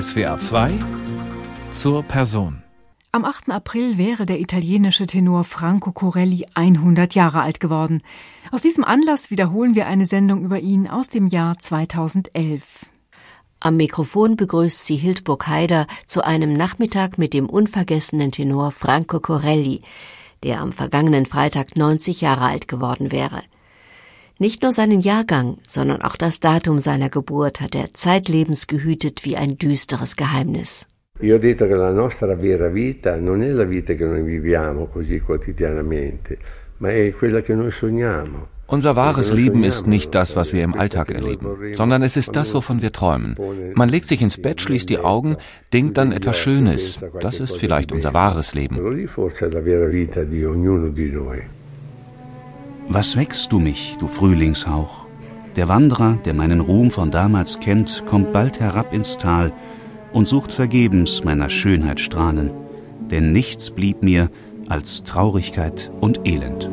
SWA 2 zur Person. Am 8. April wäre der italienische Tenor Franco Corelli 100 Jahre alt geworden. Aus diesem Anlass wiederholen wir eine Sendung über ihn aus dem Jahr 2011. Am Mikrofon begrüßt sie Hildburg Haider zu einem Nachmittag mit dem unvergessenen Tenor Franco Corelli, der am vergangenen Freitag 90 Jahre alt geworden wäre. Nicht nur seinen Jahrgang, sondern auch das Datum seiner Geburt hat er zeitlebens gehütet wie ein düsteres Geheimnis. Io ho detto che la nostra vera vita non è la vita che noi viviamo così quotidianamente, ma è quella che noi sogniamo. Unser wahres Leben ist nicht das, was wir im Alltag erleben, sondern es ist das, wovon wir träumen. Man legt sich ins Bett, schließt die Augen, denkt dann etwas Schönes. Das ist vielleicht unser wahres Leben. Was wächst du mich, du Frühlingshauch? Der Wanderer, der meinen Ruhm von damals kennt, kommt bald herab ins Tal und sucht vergebens meiner Schönheit Strahlen, denn nichts blieb mir als Traurigkeit und Elend.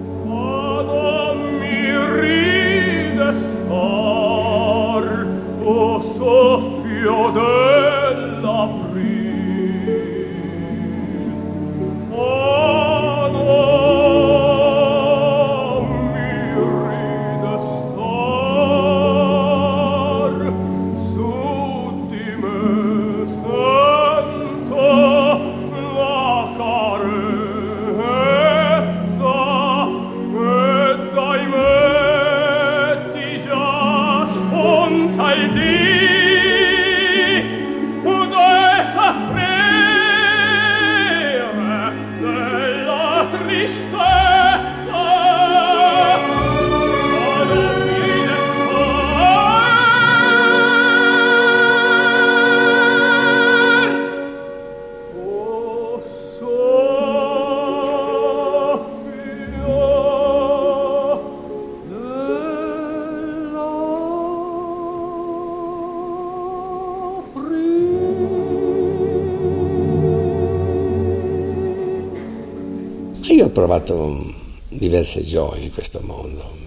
Provato diverse gioie in questo mondo.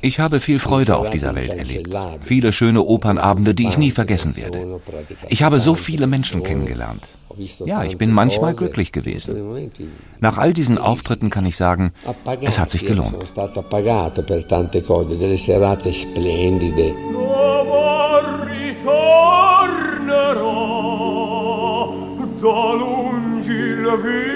Ich habe viel Freude auf dieser Welt erlebt. Viele schöne Opernabende, die ich nie vergessen werde. Ich habe so viele Menschen kennengelernt. Ja, ich bin manchmal glücklich gewesen. Nach all diesen Auftritten kann ich sagen, es hat sich gelohnt. gloria e il suo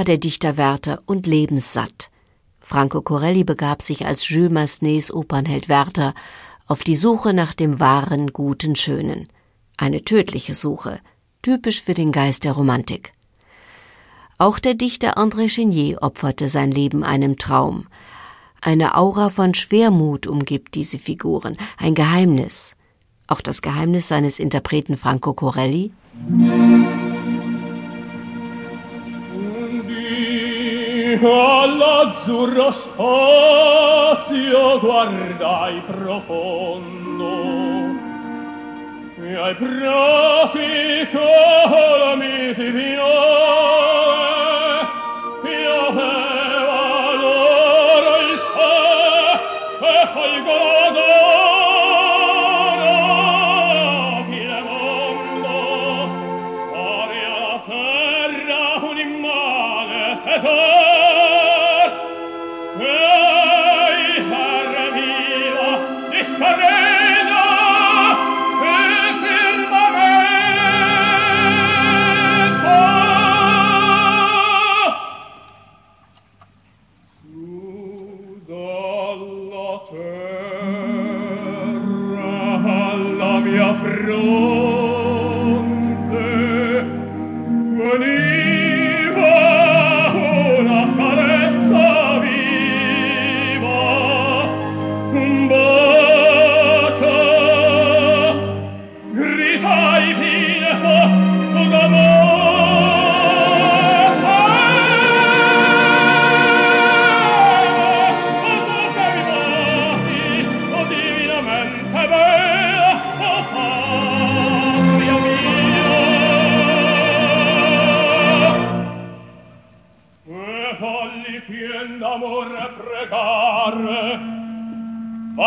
war der Dichter Werther und lebenssatt. Franco Corelli begab sich als Jules Massenets Opernheld Werther auf die Suche nach dem wahren, guten, schönen. Eine tödliche Suche, typisch für den Geist der Romantik. Auch der Dichter André Chenier opferte sein Leben einem Traum. Eine Aura von Schwermut umgibt diese Figuren, ein Geheimnis. Auch das Geheimnis seines Interpreten Franco Corelli? all'azzurro spazio guardai profondo. E ai prati colmi di viore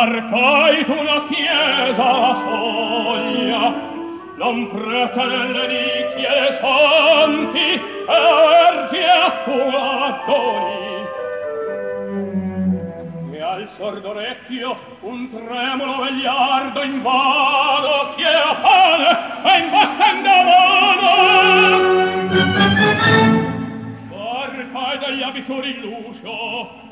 arcait una chiesa la soglia non pretende di chiede santi erge tua doni e al sordo orecchio un tremulo vegliardo invado che a pane e in bastenda mano. Porta degli abituri l'uscio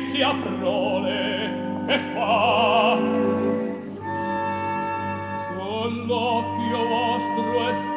giustizia prole che fa. Con l'occhio vostro est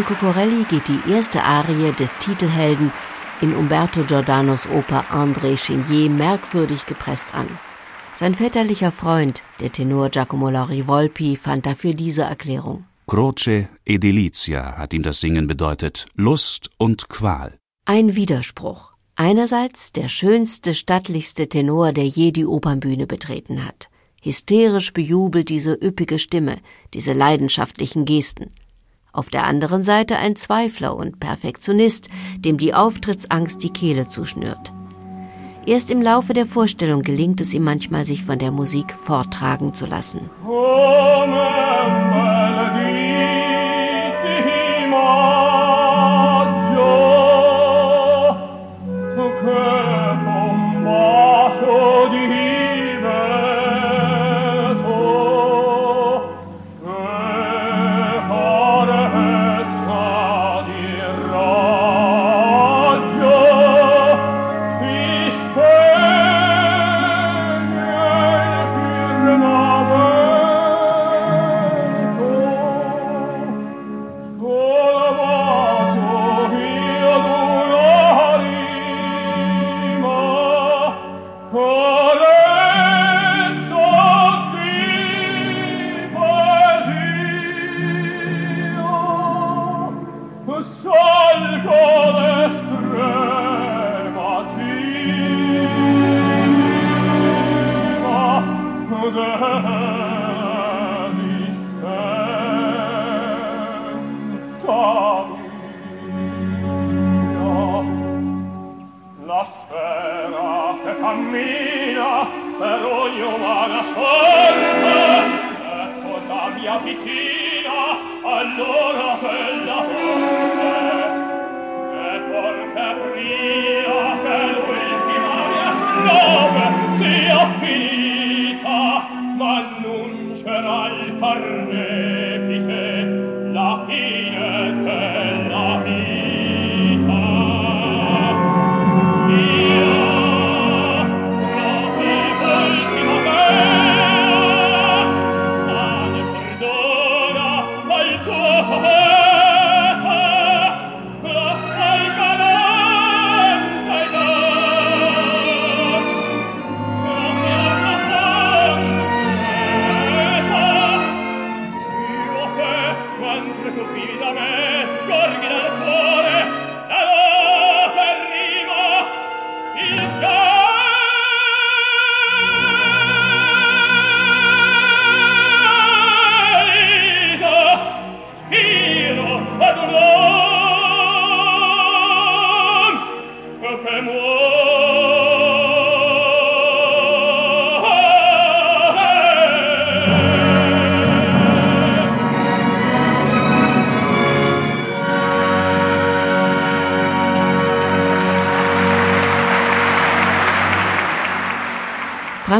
Franco Corelli geht die erste Arie des Titelhelden in Umberto Giordanos Oper André Chenier merkwürdig gepresst an. Sein väterlicher Freund, der Tenor Giacomo Lauri Volpi, fand dafür diese Erklärung. Croce e delizia hat ihm das Singen bedeutet, Lust und Qual. Ein Widerspruch. Einerseits der schönste, stattlichste Tenor, der je die Opernbühne betreten hat. Hysterisch bejubelt diese üppige Stimme, diese leidenschaftlichen Gesten auf der anderen Seite ein Zweifler und Perfektionist, dem die Auftrittsangst die Kehle zuschnürt. Erst im Laufe der Vorstellung gelingt es ihm manchmal, sich von der Musik forttragen zu lassen.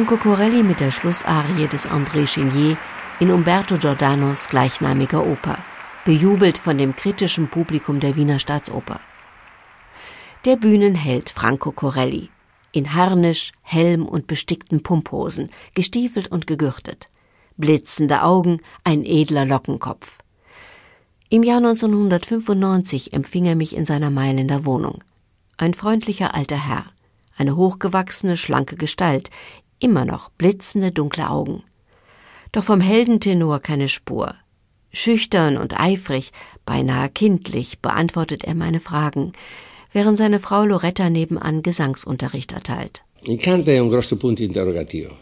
Franco Corelli mit der Schlussarie des André Chenier in Umberto Giordanos gleichnamiger Oper, bejubelt von dem kritischen Publikum der Wiener Staatsoper. Der Bühnenheld Franco Corelli, in Harnisch, Helm und bestickten Pumphosen, gestiefelt und gegürtet, blitzende Augen, ein edler Lockenkopf. Im Jahr 1995 empfing er mich in seiner Mailänder Wohnung. Ein freundlicher alter Herr, eine hochgewachsene, schlanke Gestalt, immer noch blitzende dunkle Augen. Doch vom Heldentenor keine Spur. Schüchtern und eifrig, beinahe kindlich beantwortet er meine Fragen, während seine Frau Loretta nebenan Gesangsunterricht erteilt. Il canto è un grosso punto interrogativo.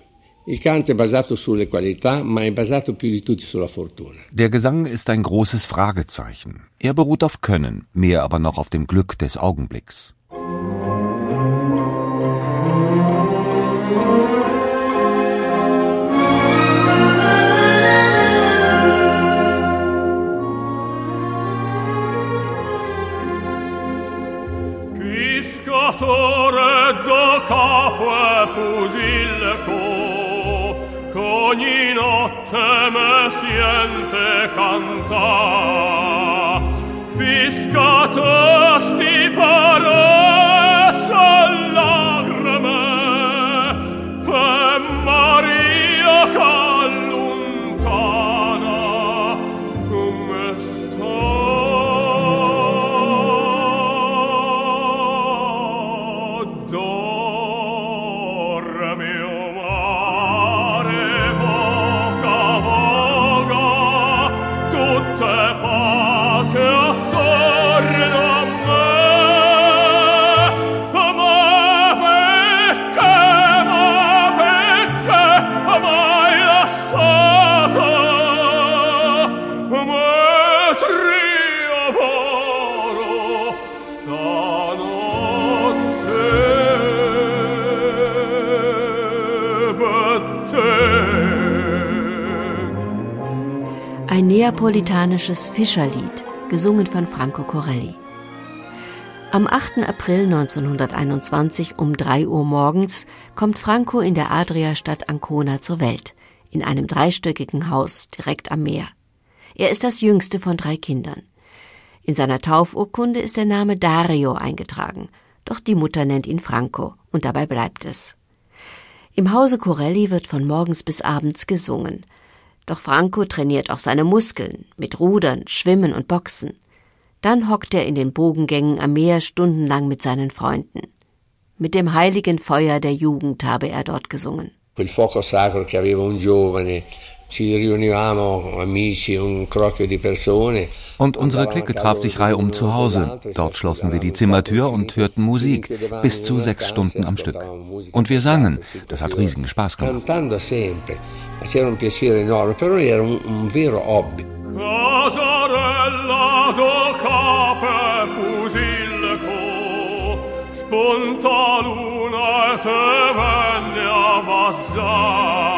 Il canto è basato sulle qualità, ma è basato più di tutti sulla fortuna. Der Gesang ist ein großes Fragezeichen. Er beruht auf Können, mehr aber noch auf dem Glück des Augenblicks. Ein neapolitanisches Fischerlied, gesungen von Franco Corelli. Am 8. April 1921 um 3 Uhr morgens kommt Franco in der Adriastadt Ancona zur Welt, in einem dreistöckigen Haus direkt am Meer. Er ist das jüngste von drei Kindern. In seiner Taufurkunde ist der Name Dario eingetragen, doch die Mutter nennt ihn Franco und dabei bleibt es. Im Hause Corelli wird von morgens bis abends gesungen. Doch Franco trainiert auch seine Muskeln mit Rudern, Schwimmen und Boxen. Dann hockt er in den Bogengängen am Meer stundenlang mit seinen Freunden. Mit dem heiligen Feuer der Jugend habe er dort gesungen. Quel fuoco sacro che aveva un giovane, ci riunivamo amici, un crocchio di persone. Und unsere Clique traf sich reihum zu Hause. Dort schlossen wir die Zimmertür und hörten Musik, bis zu sechs Stunden am Stück. Und wir sangen. Das hat riesigen Spaß gemacht. C'era un piacere enorme, per noi era un, un vero hobby. Casarella do cape pusilco Spunta luna e te venne a vazza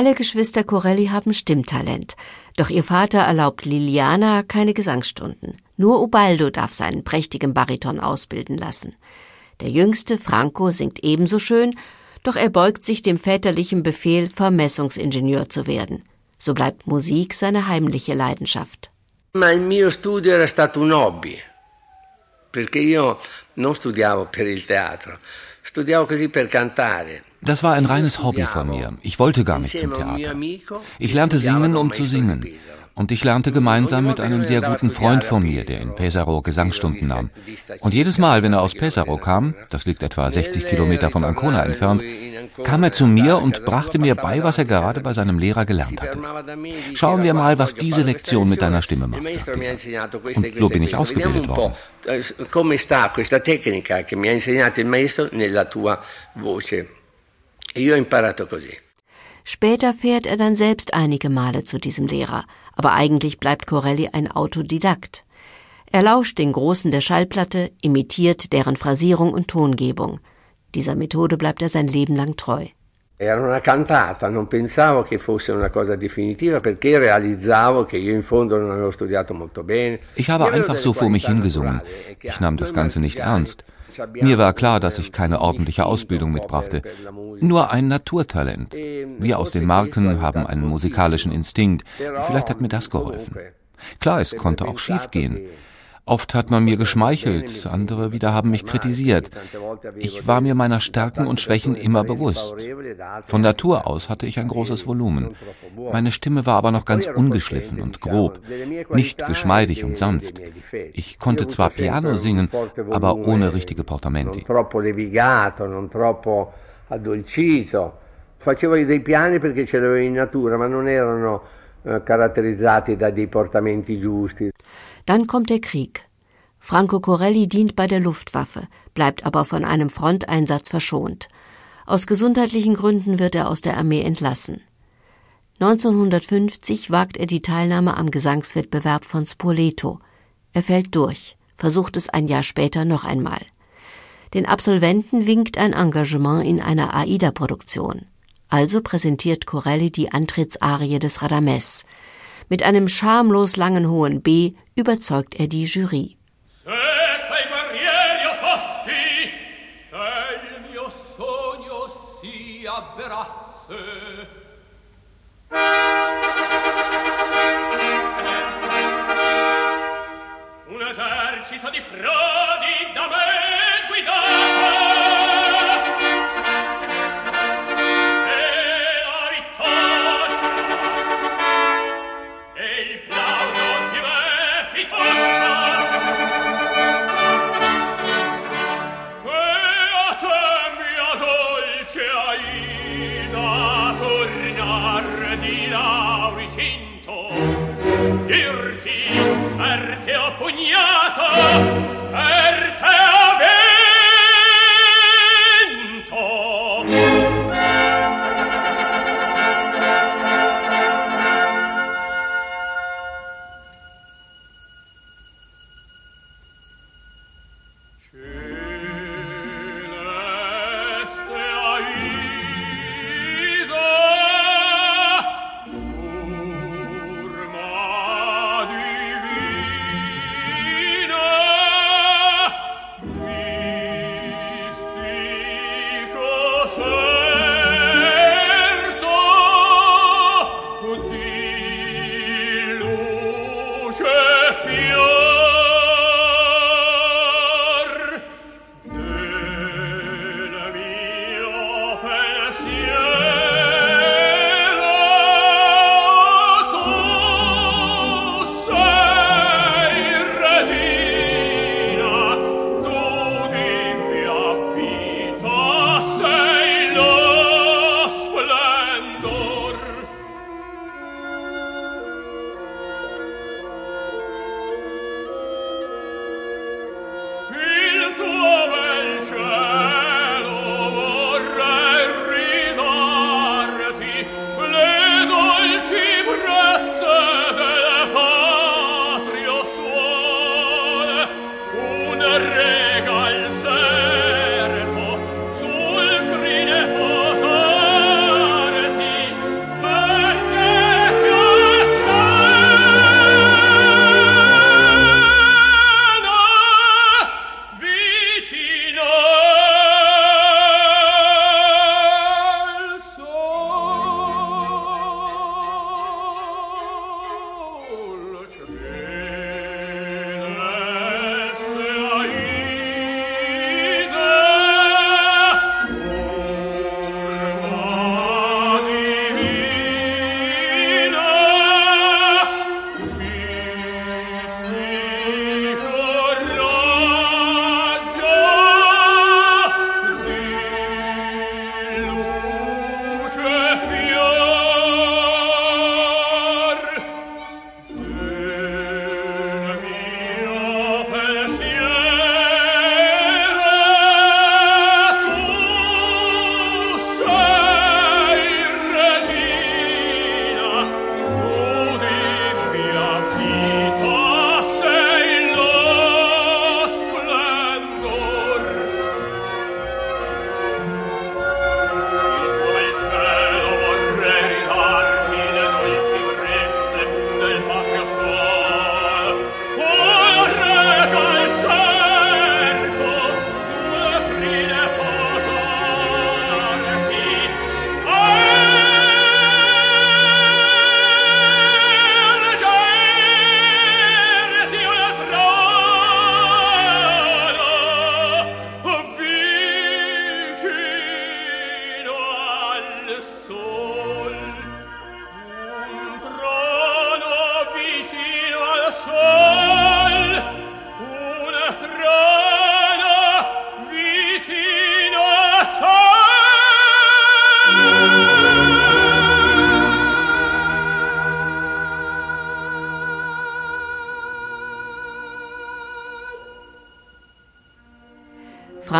Alle Geschwister Corelli haben Stimmtalent, doch ihr Vater erlaubt Liliana keine Gesangsstunden. Nur Ubaldo darf seinen prächtigen Bariton ausbilden lassen. Der jüngste, Franco, singt ebenso schön, doch er beugt sich dem väterlichen Befehl, Vermessungsingenieur zu werden. So bleibt Musik seine heimliche Leidenschaft. Ma il mio studio era stato un hobby, perché io non studiavo per il teatro, studiavo così per cantare. Das war ein reines Hobby von mir. Ich wollte gar nicht zum Theater. Ich lernte singen, um zu singen. Und ich lernte gemeinsam mit einem sehr guten Freund von mir, der in Pesaro Gesangsstunden nahm. Und jedes Mal, wenn er aus Pesaro kam, das liegt etwa 60 Kilometer von Ancona entfernt, kam er zu mir und brachte mir bei, was er gerade bei seinem Lehrer gelernt hatte. Schauen wir mal, was diese Lektion mit deiner Stimme macht, sagte er. Und so bin ich ausgebildet worden. Come sta questa tecnica che mi ha insegnato il maestro nella tua voce? Io ho imparato così. Später fährt er dann selbst einige Male zu diesem Lehrer, aber eigentlich bleibt Corelli ein Autodidakt. Er lauscht den Großen der Schallplatte, imitiert deren Phrasierung und Tongebung. Dieser Methode bleibt er sein Leben lang treu. Era una cantata, non pensavo che fosse una cosa definitiva perché realizzavo che io in fondo non avevo studiato molto bene. Ich habe einfach so vor mich hingesungen. Ich nahm das Ganze nicht ernst. Mir war klar, dass ich keine ordentliche Ausbildung mitbrachte, nur ein Naturtalent. Wir aus den Marken haben einen musikalischen Instinkt. Vielleicht hat mir das geholfen. Klar, es konnte auch schiefgehen. Oft hat man mir geschmeichelt, andere wieder haben mich kritisiert. Ich war mir meiner Stärken und Schwächen immer bewusst. Von Natur aus hatte ich ein großes Volumen. Meine Stimme war aber noch ganz ungeschliffen und grob, nicht geschmeidig und sanft. Ich konnte zwar Piano singen, aber ohne richtige Portamenti. Facevo dei piani perché ce l'avevo in natura, ma non erano eh, caratterizzati da dei portamenti giusti. Dann kommt der Krieg. Franco Corelli dient bei der Luftwaffe, bleibt aber von einem Fronteinsatz verschont. Aus gesundheitlichen Gründen wird er aus der Armee entlassen. 1950 wagt er die Teilnahme am Gesangswettbewerb von Spoleto. Er fällt durch, versucht es ein Jahr später noch einmal. Den Absolventen winkt ein Engagement in einer AIDA-Produktion. Also präsentiert Corelli die Antrittsarie des Radames. Mit einem schamlos langen hohen B überzeugt er die Jury.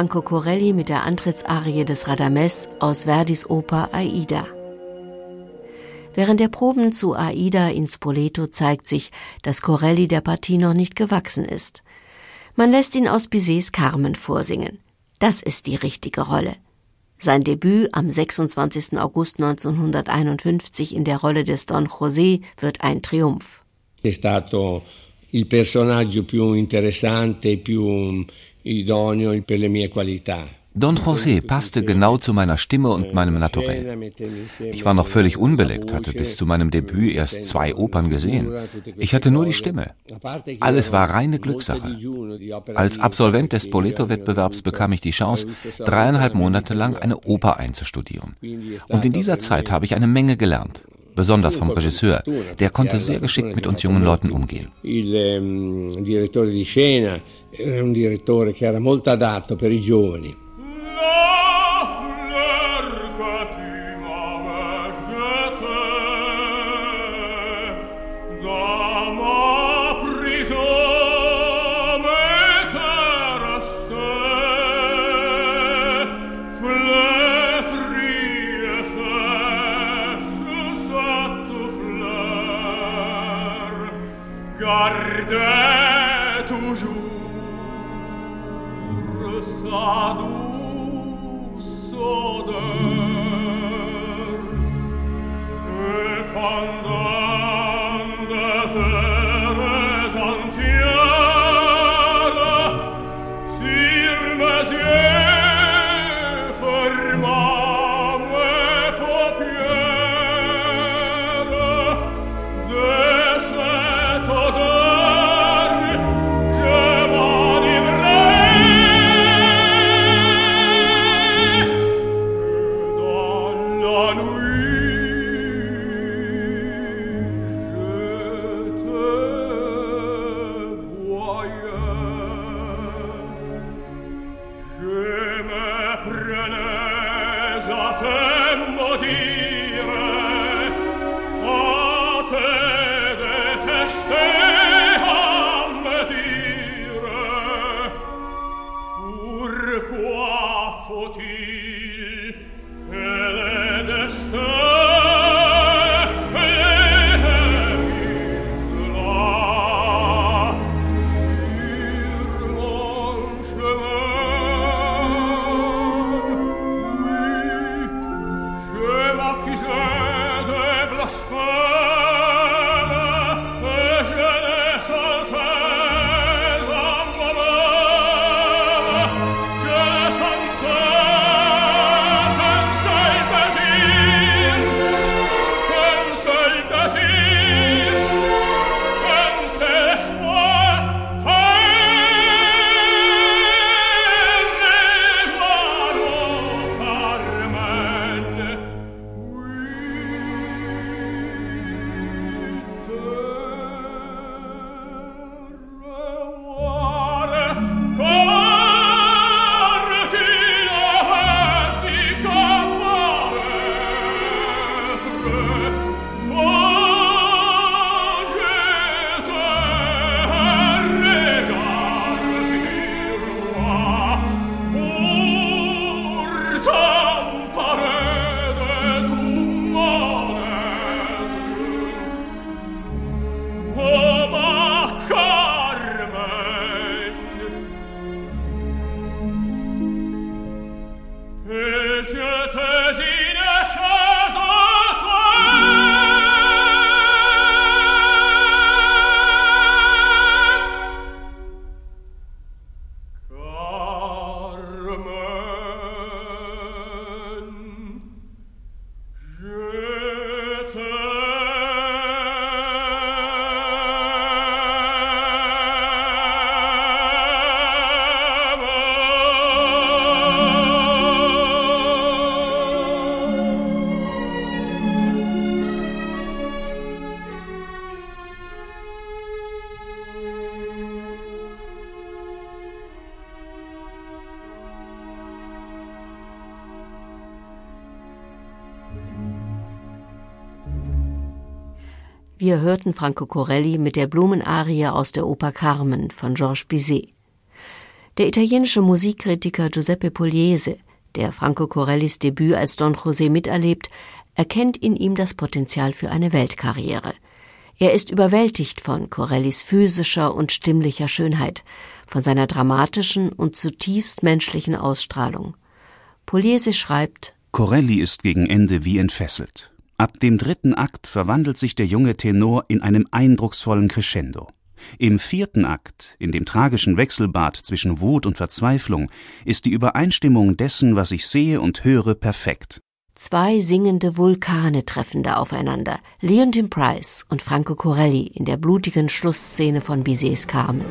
Franco Corelli mit der Antrittsarie des Radames aus Verdis Oper Aida. Während der Proben zu Aida in Spoleto zeigt sich, dass Corelli der Partie noch nicht gewachsen ist. Man lässt ihn aus Bizets Carmen vorsingen. Das ist die richtige Rolle. Sein Debüt am 26. August 1951 in der Rolle des Don José wird ein Triumph. È stato il personaggio più interessante, più Don José passte genau zu meiner Stimme und meinem Naturell. Ich war noch völlig unbeleckt, hatte bis zu meinem Debüt erst zwei Opern gesehen. Ich hatte nur die Stimme. Alles war reine Glückssache. Als Absolvent des Spoleto-Wettbewerbs bekam ich die Chance, dreieinhalb Monate lang eine Oper einzustudieren. Und in dieser Zeit habe ich eine Menge gelernt besonders vom Regisseur. Der konnte sehr geschickt mit uns jungen Leuten umgehen. Il ehm, direttore di scena era un direttore che era molto adatto per i giovani. Wir hörten Franco Corelli mit der Blumenarie aus der Oper Carmen von Georges Bizet. Der italienische Musikkritiker Giuseppe Pugliese, der Franco Corellis Debüt als Don José miterlebt, erkennt in ihm das Potenzial für eine Weltkarriere. Er ist überwältigt von Corellis physischer und stimmlicher Schönheit, von seiner dramatischen und zutiefst menschlichen Ausstrahlung. Pugliese schreibt Corelli ist gegen Ende wie entfesselt. Ab dem dritten Akt verwandelt sich der junge Tenor in einem eindrucksvollen Crescendo. Im vierten Akt, in dem tragischen Wechselbad zwischen Wut und Verzweiflung, ist die Übereinstimmung dessen, was ich sehe und höre, perfekt. Zwei singende Vulkane treffen da aufeinander, Leontin Price und Franco Corelli in der blutigen Schlussszene von Bizets Carmen.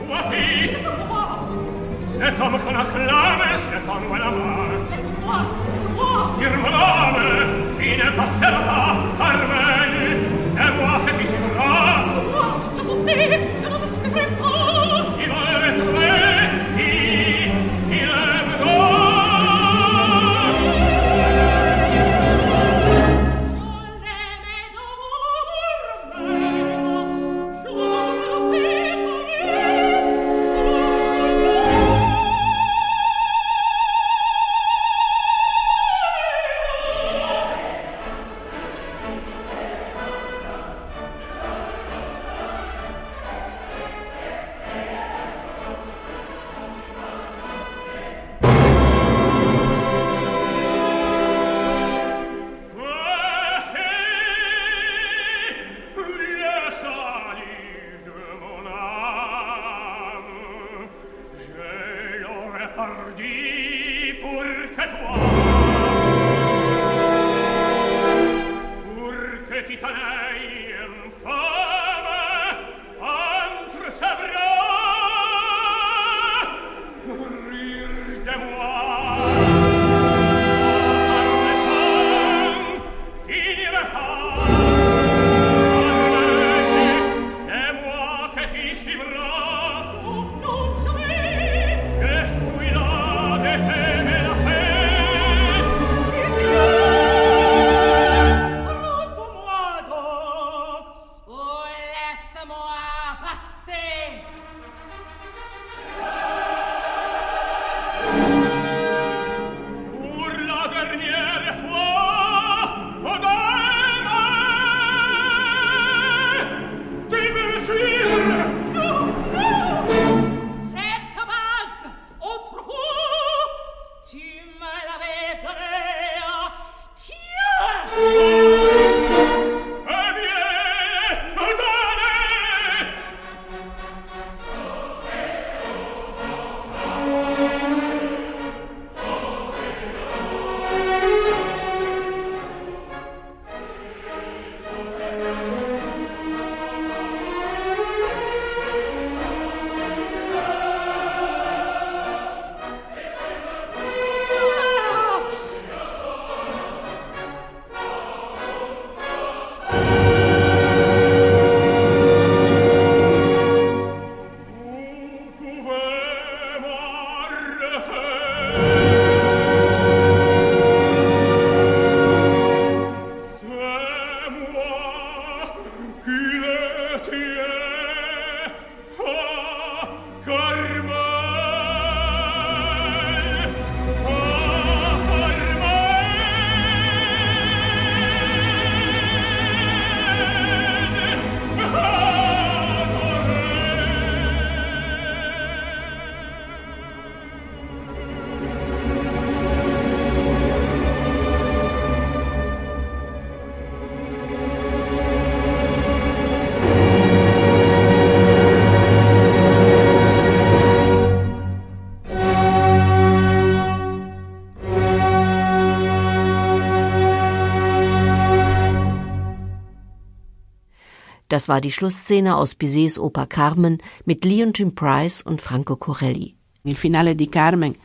Das war die Schlussszene aus Bizets Oper Carmen mit Leontyne Price und Franco Corelli. Das Finale der Carmen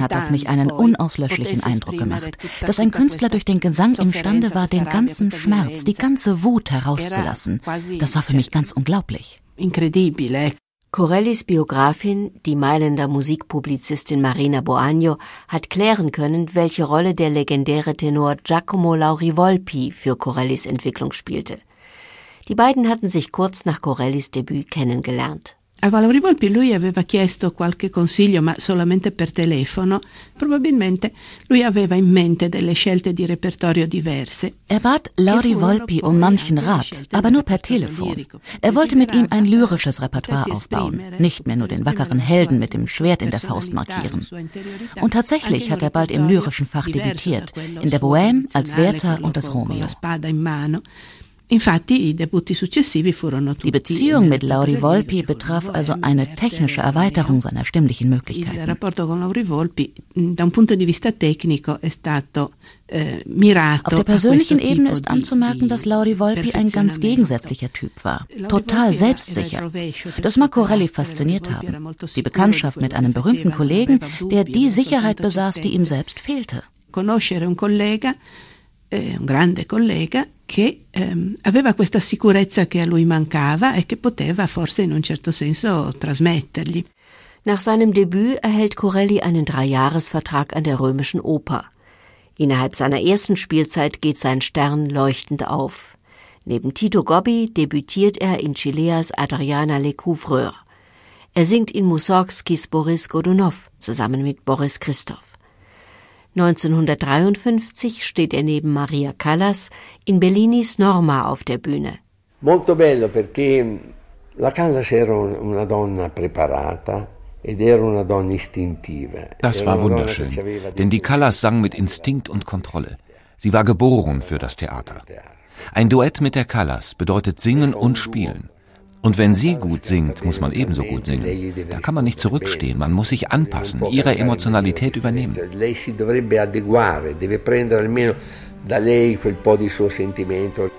hat auf mich einen unauslöschlichen Eindruck gemacht, dass ein Künstler durch den Gesang imstande war, den ganzen Schmerz, die ganze Wut herauszulassen. Das war für mich ganz unglaublich. Incredibile. Corellis Biografin, die Mailänder Musikpublizistin Marina Boagno, hat klären können, welche Rolle der legendäre Tenor Giacomo Lauri Volpi für Corellis Entwicklung spielte. Die beiden hatten sich kurz nach Corellis Debüt kennengelernt. A Lauri Volpi lui aveva chiesto qualche consiglio, ma solamente per telefono. Probabilmente lui aveva in mente delle scelte di repertorio diverse. Er bat Lauri Volpi um manchen Rat, aber nur per Telefon. Er wollte mit ihm ein lyrisches Repertoire aufbauen, nicht mehr nur den wackeren Helden mit dem Schwert in der Faust markieren. Und tatsächlich hat er bald im lyrischen Fach debütiert, in der Bohème als Werther und das Romeo. Die Beziehung mit Lauri Volpi betraf also eine technische Erweiterung seiner stimmlichen Möglichkeiten. Eh, Auf der persönlichen Ebene ist anzumerken, dass Lauri Volpi ein ganz gegensätzlicher Typ war, total selbstsicher. Das mag Corelli fasziniert haben, die Bekanntschaft mit einem berühmten Kollegen, der die Sicherheit besaß, die ihm selbst fehlte. Conoscere un collega, eh, un grande collega, che ehm, aveva questa sicurezza che a lui mancava e che poteva forse in un certo senso trasmettergli. Nach seinem Debüt erhält Corelli einen Dreijahresvertrag an der Römischen Oper. Innerhalb seiner ersten Spielzeit geht sein Stern leuchtend auf. Neben Tito Gobbi debütiert er in Chileas Adriana Le Couvreur. Er singt in Mussorgskis Boris Godunov zusammen mit Boris Christoph. 1953 steht er neben Maria Callas in Bellinis Norma auf der Bühne. Molto bello perché la Callas era una donna preparata das war wunderschön, denn die Callas sang mit Instinkt und Kontrolle. Sie war geboren für das Theater. Ein Duett mit der Callas bedeutet singen und spielen. Und wenn sie gut singt, muss man ebenso gut singen. Da kann man nicht zurückstehen, man muss sich anpassen, ihre Emotionalität übernehmen. Lei si dovrebbe adeguare, deve prendere almeno da lei quel po' di suo sentimento.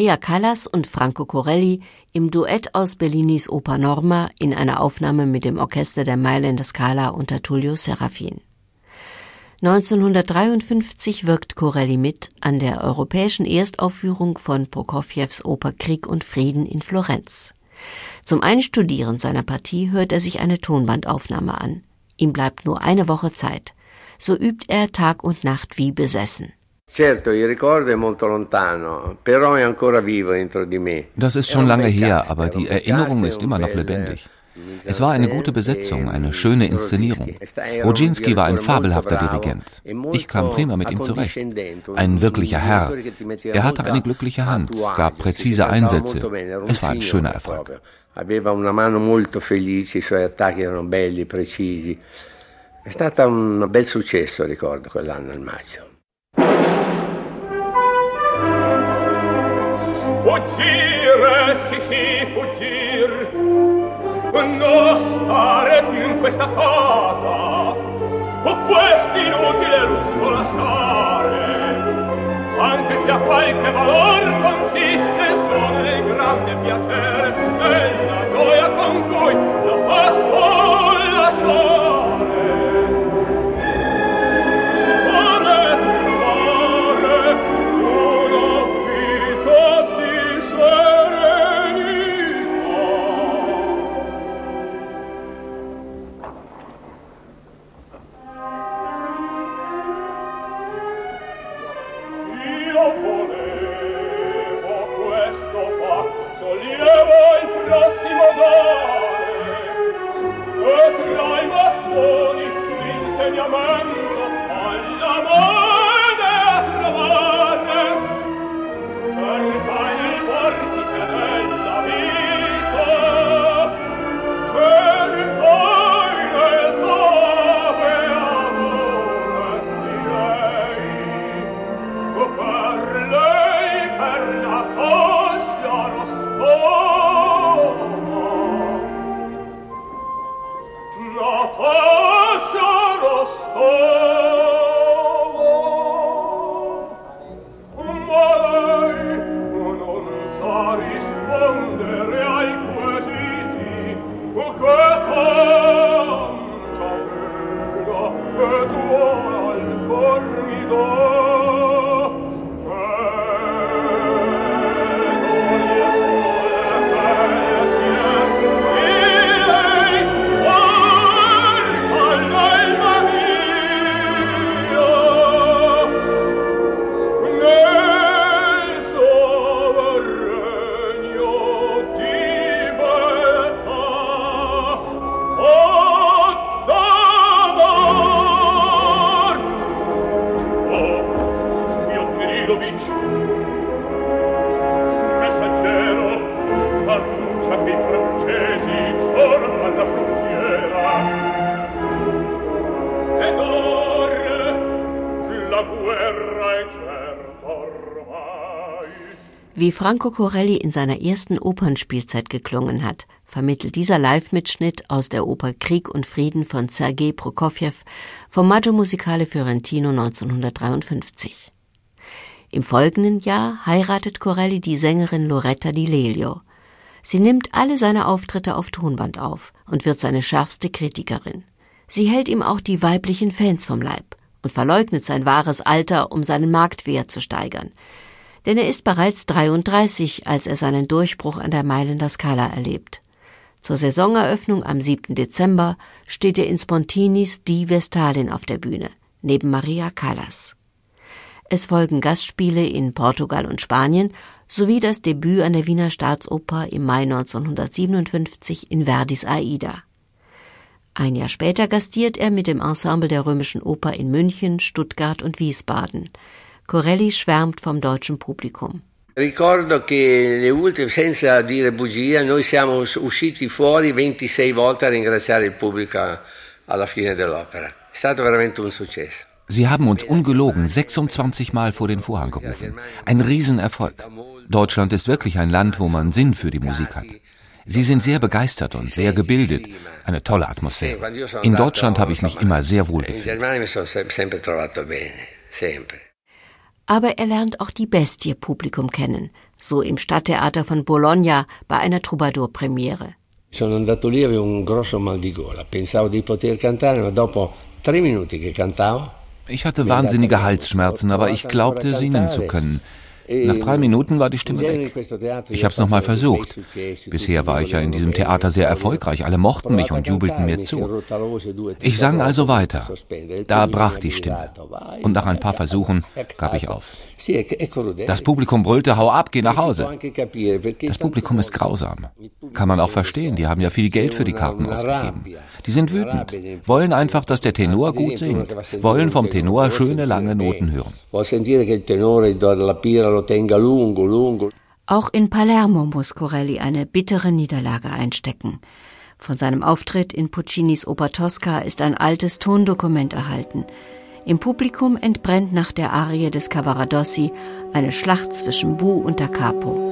Maria Callas und Franco Corelli im Duett aus Bellinis Oper Norma in einer Aufnahme mit dem Orchester der Mailänder Scala unter Tullio Serafin. 1953 wirkt Corelli mit an der europäischen Erstaufführung von Prokofjews Oper Krieg und Frieden in Florenz. Zum Einstudieren seiner Partie hört er sich eine Tonbandaufnahme an. Ihm bleibt nur eine Woche Zeit. So übt er Tag und Nacht wie besessen. Das ist schon lange her, aber die Erinnerung ist immer noch lebendig. Es war eine gute Besetzung, eine schöne Inszenierung. Rodzinski war ein fabelhafter Dirigent. Ich kam prima mit ihm zurecht. Ein wirklicher Herr. Er hatte eine glückliche Hand, gab präzise Einsätze. Es war ein schöner Erfolg. Aveva una mano molto felice, i suoi attacchi erano belli, precisi. È stato un bel successo, ricordo, quell'anno al maggio. fuggire, sì sì, fuggir. Non stare più in questa casa, o quest'inutile lusso lasciare. Anche se a qualche valor consiste solo nel grande piacere e la gioia con cui la posso lasciare. Franco Corelli in seiner ersten Opernspielzeit geklungen hat, vermittelt dieser Live-Mitschnitt aus der Oper Krieg und Frieden von Sergei Prokofjew vom Maggio Musicale Fiorentino 1953. Im folgenden Jahr heiratet Corelli die Sängerin Loretta Di Lelio. Sie nimmt alle seine Auftritte auf Tonband auf und wird seine schärfste Kritikerin. Sie hält ihm auch die weiblichen Fans vom Leib und verleugnet sein wahres Alter, um seinen Marktwert zu steigern denn er ist bereits 33, als er seinen Durchbruch an der Mailänder Scala erlebt. Zur Saisoneröffnung am 7. Dezember steht er in Spontinis Die Vestalin auf der Bühne, neben Maria Callas. Es folgen Gastspiele in Portugal und Spanien sowie das Debüt an der Wiener Staatsoper im Mai 1957 in Verdis Aida. Ein Jahr später gastiert er mit dem Ensemble der Römischen Oper in München, Stuttgart und Wiesbaden. Corelli schwärmt vom deutschen Publikum. Ricordo che le ultime, senza dire bugia, noi siamo usciti fuori 26 volte a ringraziare il pubblico alla fine dell'opera. È stato veramente un successo. Sie haben uns ungelogen 26 Mal vor den Vorhang gerufen. Ein Riesenerfolg. Deutschland ist wirklich ein Land, wo man Sinn für die Musik hat. Sie sind sehr begeistert und sehr gebildet. Eine tolle Atmosphäre. In Deutschland habe ich mich immer sehr wohl gefühlt aber er lernt auch die Bestie Publikum kennen, so im Stadttheater von Bologna bei einer Troubadour-Premiere. Sono andato lì, avevo un grosso mal di gola. Pensavo di poter cantare, ma dopo tre minuti che cantavo. Ich hatte wahnsinnige Halsschmerzen, aber ich glaubte, singen zu können. Nach drei Minuten war die Stimme weg. Ich habe es nochmal versucht. Bisher war ich ja in diesem Theater sehr erfolgreich. Alle mochten mich und jubelten mir zu. Ich sang also weiter. Da brach die Stimme. Und nach ein paar Versuchen gab ich auf. Das Publikum brüllte, hau ab, geh nach Hause. Das Publikum ist grausam. Kann man auch verstehen, die haben ja viel Geld für die Karten ausgegeben. Die sind wütend, wollen einfach, dass der Tenor gut singt, wollen vom Tenor schöne lange Noten hören. Auch in Palermo muss Corelli eine bittere Niederlage einstecken. Von seinem Auftritt in Puccinis Oper Tosca ist ein altes Tondokument erhalten. Im Publikum entbrennt nach der Arie des Cavaradossi eine Schlacht zwischen Bu und Da Capo.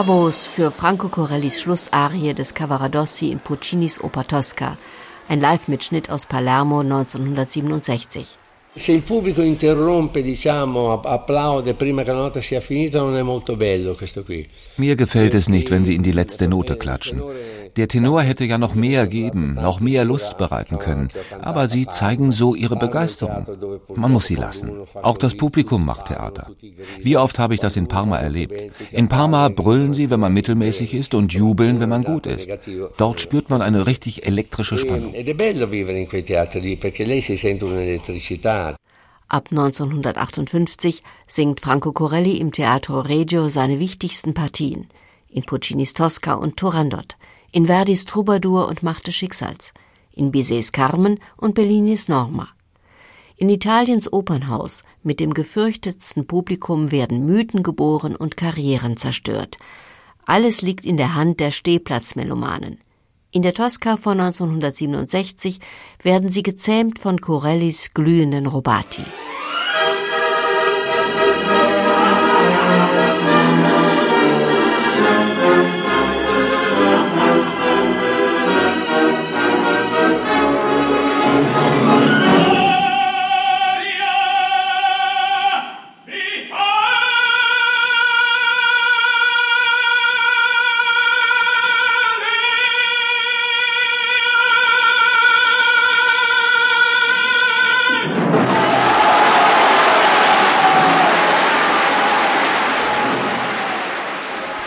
Bravos für Franco Corellis Schlussarie des Cavaradossi in Puccinis Oper Tosca, ein Live-Mitschnitt aus Palermo 1967. Se il pubblico interrompe, diciamo, applaude prima che la nota sia finita, non è molto bello questo qui. Mir gefällt es nicht, wenn sie in die letzte Note klatschen. Der Tenor hätte ja noch mehr geben, noch mehr Lust bereiten können. Aber sie zeigen so ihre Begeisterung. Man muss sie lassen. Auch das Publikum macht Theater. Wie oft habe ich das in Parma erlebt? In Parma brüllen sie, wenn man mittelmäßig ist und jubeln, wenn man gut ist. Dort spürt man eine richtig elektrische Spannung. Ab 1958 singt Franco Corelli im Teatro Regio seine wichtigsten Partien in Puccinis Tosca und Turandot in Verdis Troubadour und Macht des Schicksals, in Bizets Carmen und Bellinis Norma. In Italiens Opernhaus mit dem gefürchtetsten Publikum werden Mythen geboren und Karrieren zerstört. Alles liegt in der Hand der Stehplatzmelomanen. In der Tosca von 1967 werden sie gezähmt von Corellis glühenden Robati.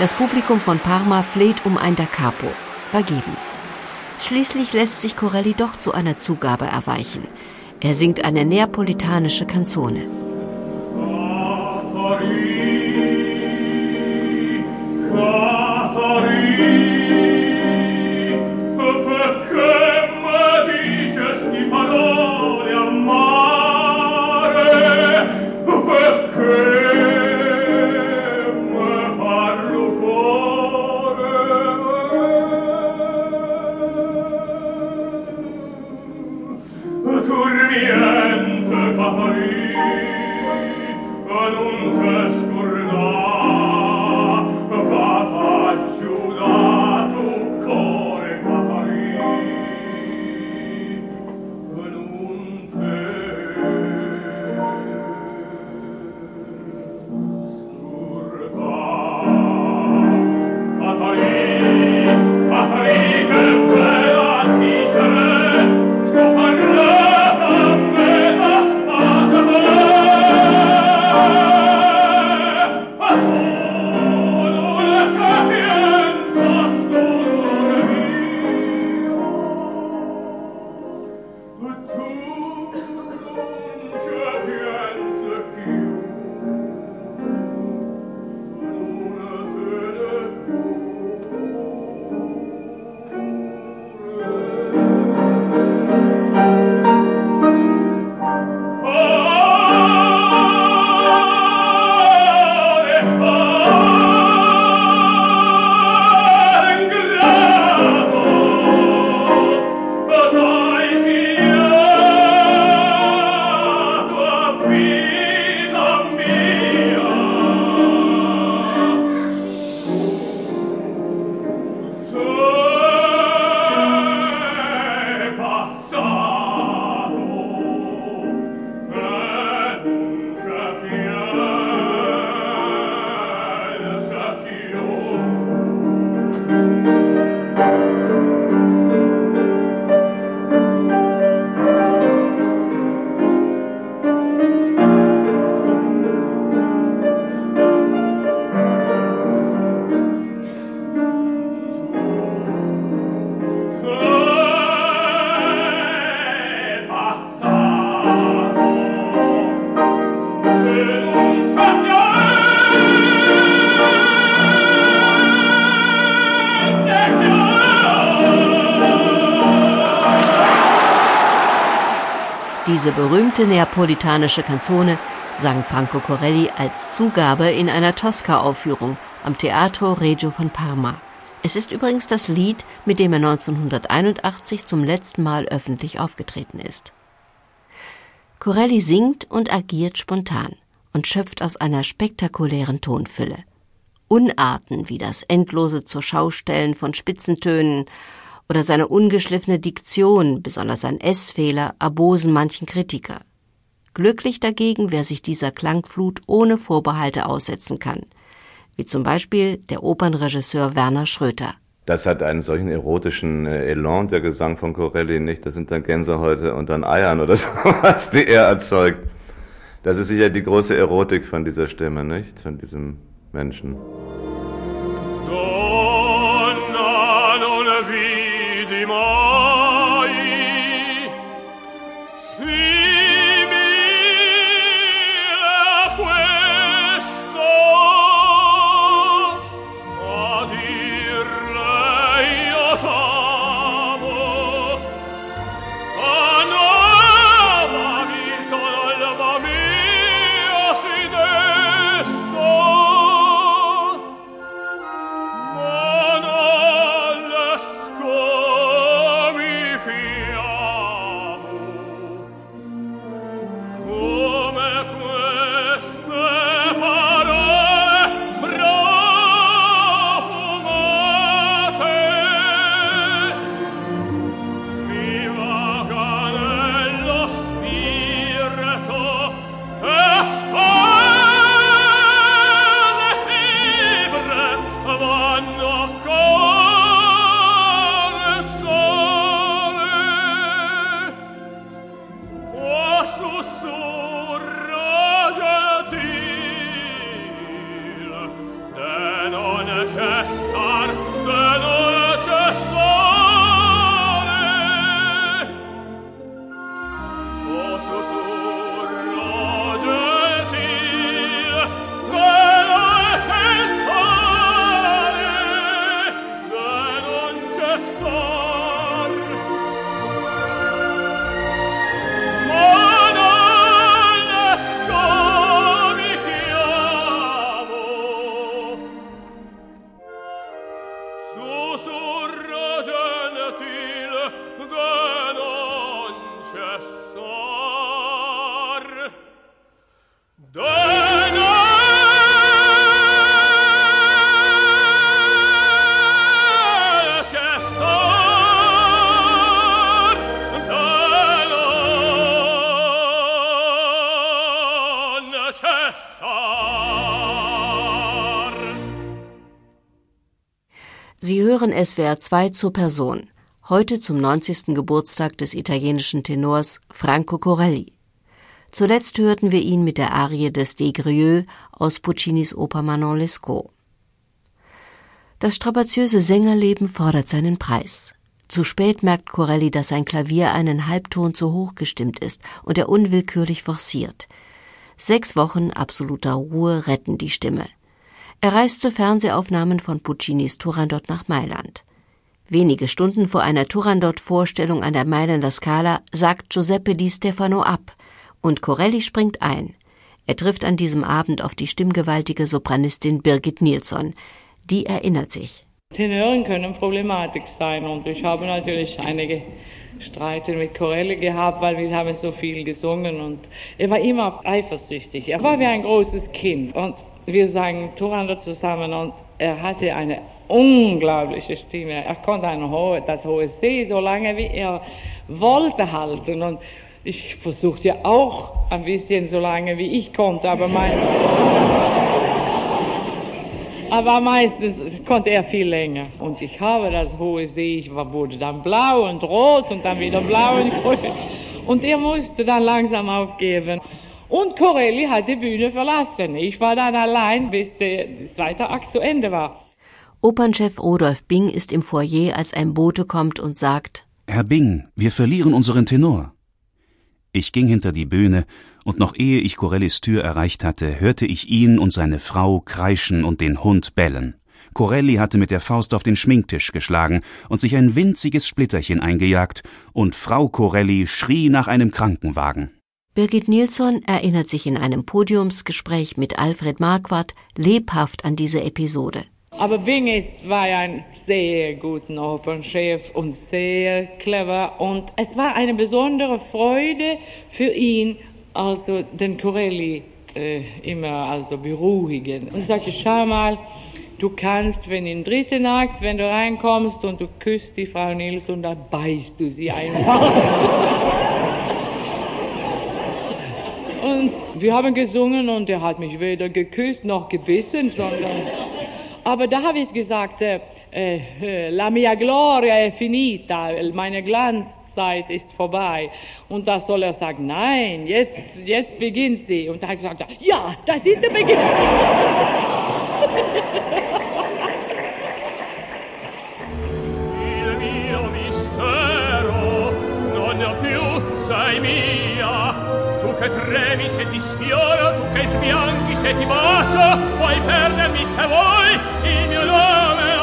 Das Publikum von Parma fleht um ein Da Capo. Vergebens. Schließlich lässt sich Corelli doch zu einer Zugabe erweichen. Er singt eine neapolitanische Kanzone. Berühmte neapolitanische Kanzone sang Franco Corelli als Zugabe in einer Tosca-Aufführung am Teatro Regio von Parma. Es ist übrigens das Lied, mit dem er 1981 zum letzten Mal öffentlich aufgetreten ist. Corelli singt und agiert spontan und schöpft aus einer spektakulären Tonfülle. Unarten wie das endlose Zurschaustellen von Spitzentönen oder seine ungeschliffene Diktion, besonders sein S-Fehler, erbosen manchen Kritiker. Glücklich dagegen, wer sich dieser Klangflut ohne Vorbehalte aussetzen kann, wie zum Beispiel der Opernregisseur Werner Schröter. Das hat einen solchen erotischen äh, Elan, der Gesang von Corelli nicht. Das sind dann Gänsehäute und dann Eiern oder sowas, die er erzeugt. Das ist sicher die große Erotik von dieser Stimme, nicht? Von diesem Menschen. SWR 2 zur Person. Heute zum 90. Geburtstag des italienischen Tenors Franco Corelli. Zuletzt hörten wir ihn mit der Arie des Des Grieux aus Puccinis Oper Manon Lescaut. Das strapaziöse Sängerleben fordert seinen Preis. Zu spät merkt Corelli, dass sein Klavier einen Halbton zu hoch gestimmt ist und er unwillkürlich forciert. Sechs Wochen absoluter Ruhe retten die Stimme. Er reist zu Fernsehaufnahmen von Puccinis Turandot nach Mailand. Wenige Stunden vor einer Turandot-Vorstellung an der Mailänder Scala sagt Giuseppe Di Stefano ab und Corelli springt ein. Er trifft an diesem Abend auf die stimmgewaltige Sopranistin Birgit Nilsson. Die erinnert sich. Tenören können Problematik sein und ich habe natürlich einige Streite mit Corelli gehabt, weil wir haben so viel gesungen und er war immer eifersüchtig. Er war wie ein großes Kind und wir sangen Turandot zusammen und er hatte eine unglaubliche Stimme. Er konnte hohe, das hohe See so lange wie er wollte halten und ich versuchte auch ein bisschen so lange wie ich konnte, aber mein aber meistens konnte er viel länger. Und ich habe das hohe See, ich wurde dann blau und rot und dann wieder blau und grün. Und er musste dann langsam aufgeben. Und Corelli hat die Bühne verlassen. Ich war dann allein, bis der zweite Akt zu Ende war. Opernchef Rudolf Bing ist im Foyer, als ein Bote kommt und sagt: Herr Bing, wir verlieren unseren Tenor. Ich ging hinter die Bühne, und noch ehe ich Corellis Tür erreicht hatte, hörte ich ihn und seine Frau kreischen und den Hund bellen. Corelli hatte mit der Faust auf den Schminktisch geschlagen und sich ein winziges Splitterchen eingejagt, und Frau Corelli schrie nach einem Krankenwagen. Birgit Nilsson erinnert sich in einem Podiumsgespräch mit Alfred Marquardt lebhaft an diese Episode. Aber Bingis war ein sehr guter Opernchef und sehr clever und es war eine besondere Freude für ihn, also den Corelli äh, immer also beruhigen. Und sagte, schau mal, du kannst, wenn im dritten Akt, wenn du reinkommst und du küsst die Frau Nilsson, dann beißt du sie einfach. und wir haben gesungen und er hat mich weder geküsst noch gebissen, sondern aber da habe ich gesagt, äh, äh, la mia gloria è finita, meine Glanzzeit ist vorbei. Und da soll er sagen, nein, jetzt, jetzt beginnt sie. Und da habe ich gesagt, ja, das ist der Beginn. Sei mia. che tremi, se ti sfioro, tu che sbianchi, se ti bacio, vuoi perdermi se vuoi il mio nome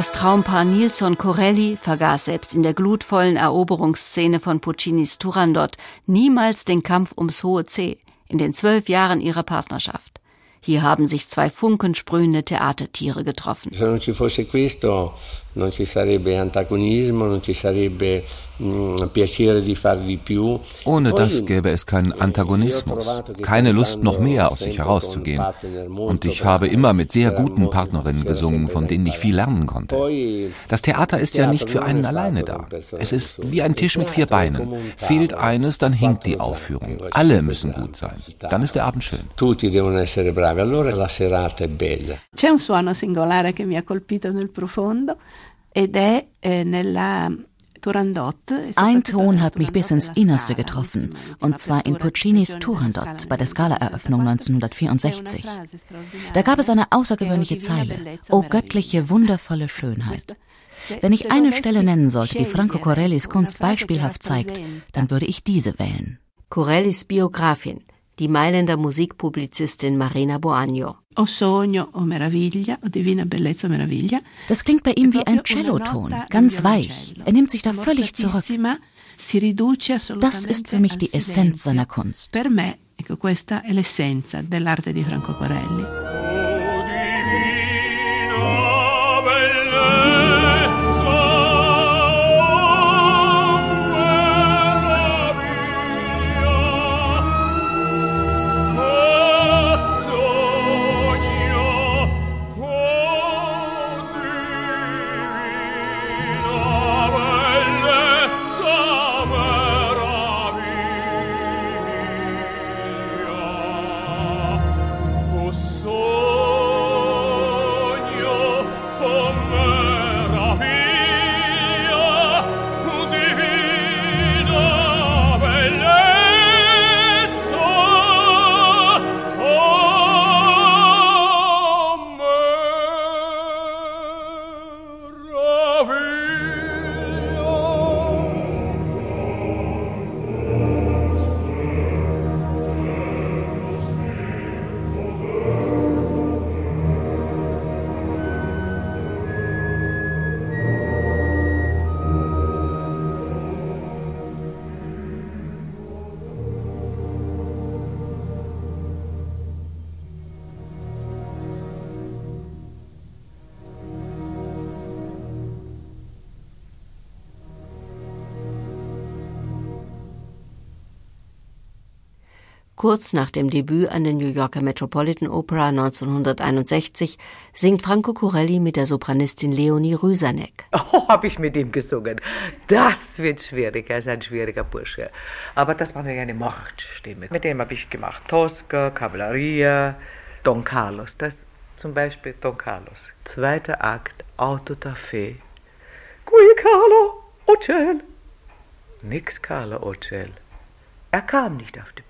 Das Traumpaar Nilsson Corelli vergaß selbst in der glutvollen Eroberungsszene von Puccinis Turandot niemals den Kampf ums hohe C in den zwölf Jahren ihrer Partnerschaft. Hier haben sich zwei funkensprühende Theatertiere getroffen. Non ci fosse questo non ci sarebbe antagonismo, non ci sarebbe mh, piacere di far di più. Ohne das gäbe es keinen Antagonismus, keine Lust, noch mehr aus sich herauszugehen. Und ich habe immer mit sehr guten Partnerinnen gesungen, von denen ich viel lernen konnte. Das Theater ist ja nicht für einen alleine da. Es ist wie ein Tisch mit vier Beinen. Fehlt eines, dann hinkt die Aufführung. Alle müssen gut sein. Dann ist der Abend schön. Tutti devono essere bravi, allora la serata è bella. C'è un suono singolare che mi ha colpito nel profondo eh. Ein Ton hat mich bis ins Innerste getroffen, und zwar in Puccinis Turandot bei der Skala-Eröffnung 1964. Da gab es eine außergewöhnliche Zeile, O göttliche, wundervolle Schönheit. Wenn ich eine Stelle nennen sollte, die Franco Corellis Kunst beispielhaft zeigt, dann würde ich diese wählen. Corellis Biografin, die Mailänder Musikpublizistin Marina Boagno. O sogno o meraviglia, o divina bellezza o meraviglia. Das klingt bei ihm wie ein Celloton, ganz weich. Er nimmt sich da völlig zurück. Das ist für mich die Essenz seiner Kunst. Per me, ecco, questa è l'essenza dell'arte di Franco Corelli. Kurz nach dem Debüt an der New Yorker Metropolitan Opera 1961 singt Franco Corelli mit der Sopranistin Leonie Rüsanek. Oh, habe ich mit ihm gesungen. Das wird schwierig, er ist ein schwieriger Bursche. Aber das war eine Machtstimme. Mit dem habe ich gemacht Tosca, Cavalleria, Don Carlos. Das zum Beispiel Don Carlos. Zweiter Akt, Auto da Fe. Qui Carlo, Ocel. Nix Carlo Ocel. Er kam nicht auf die.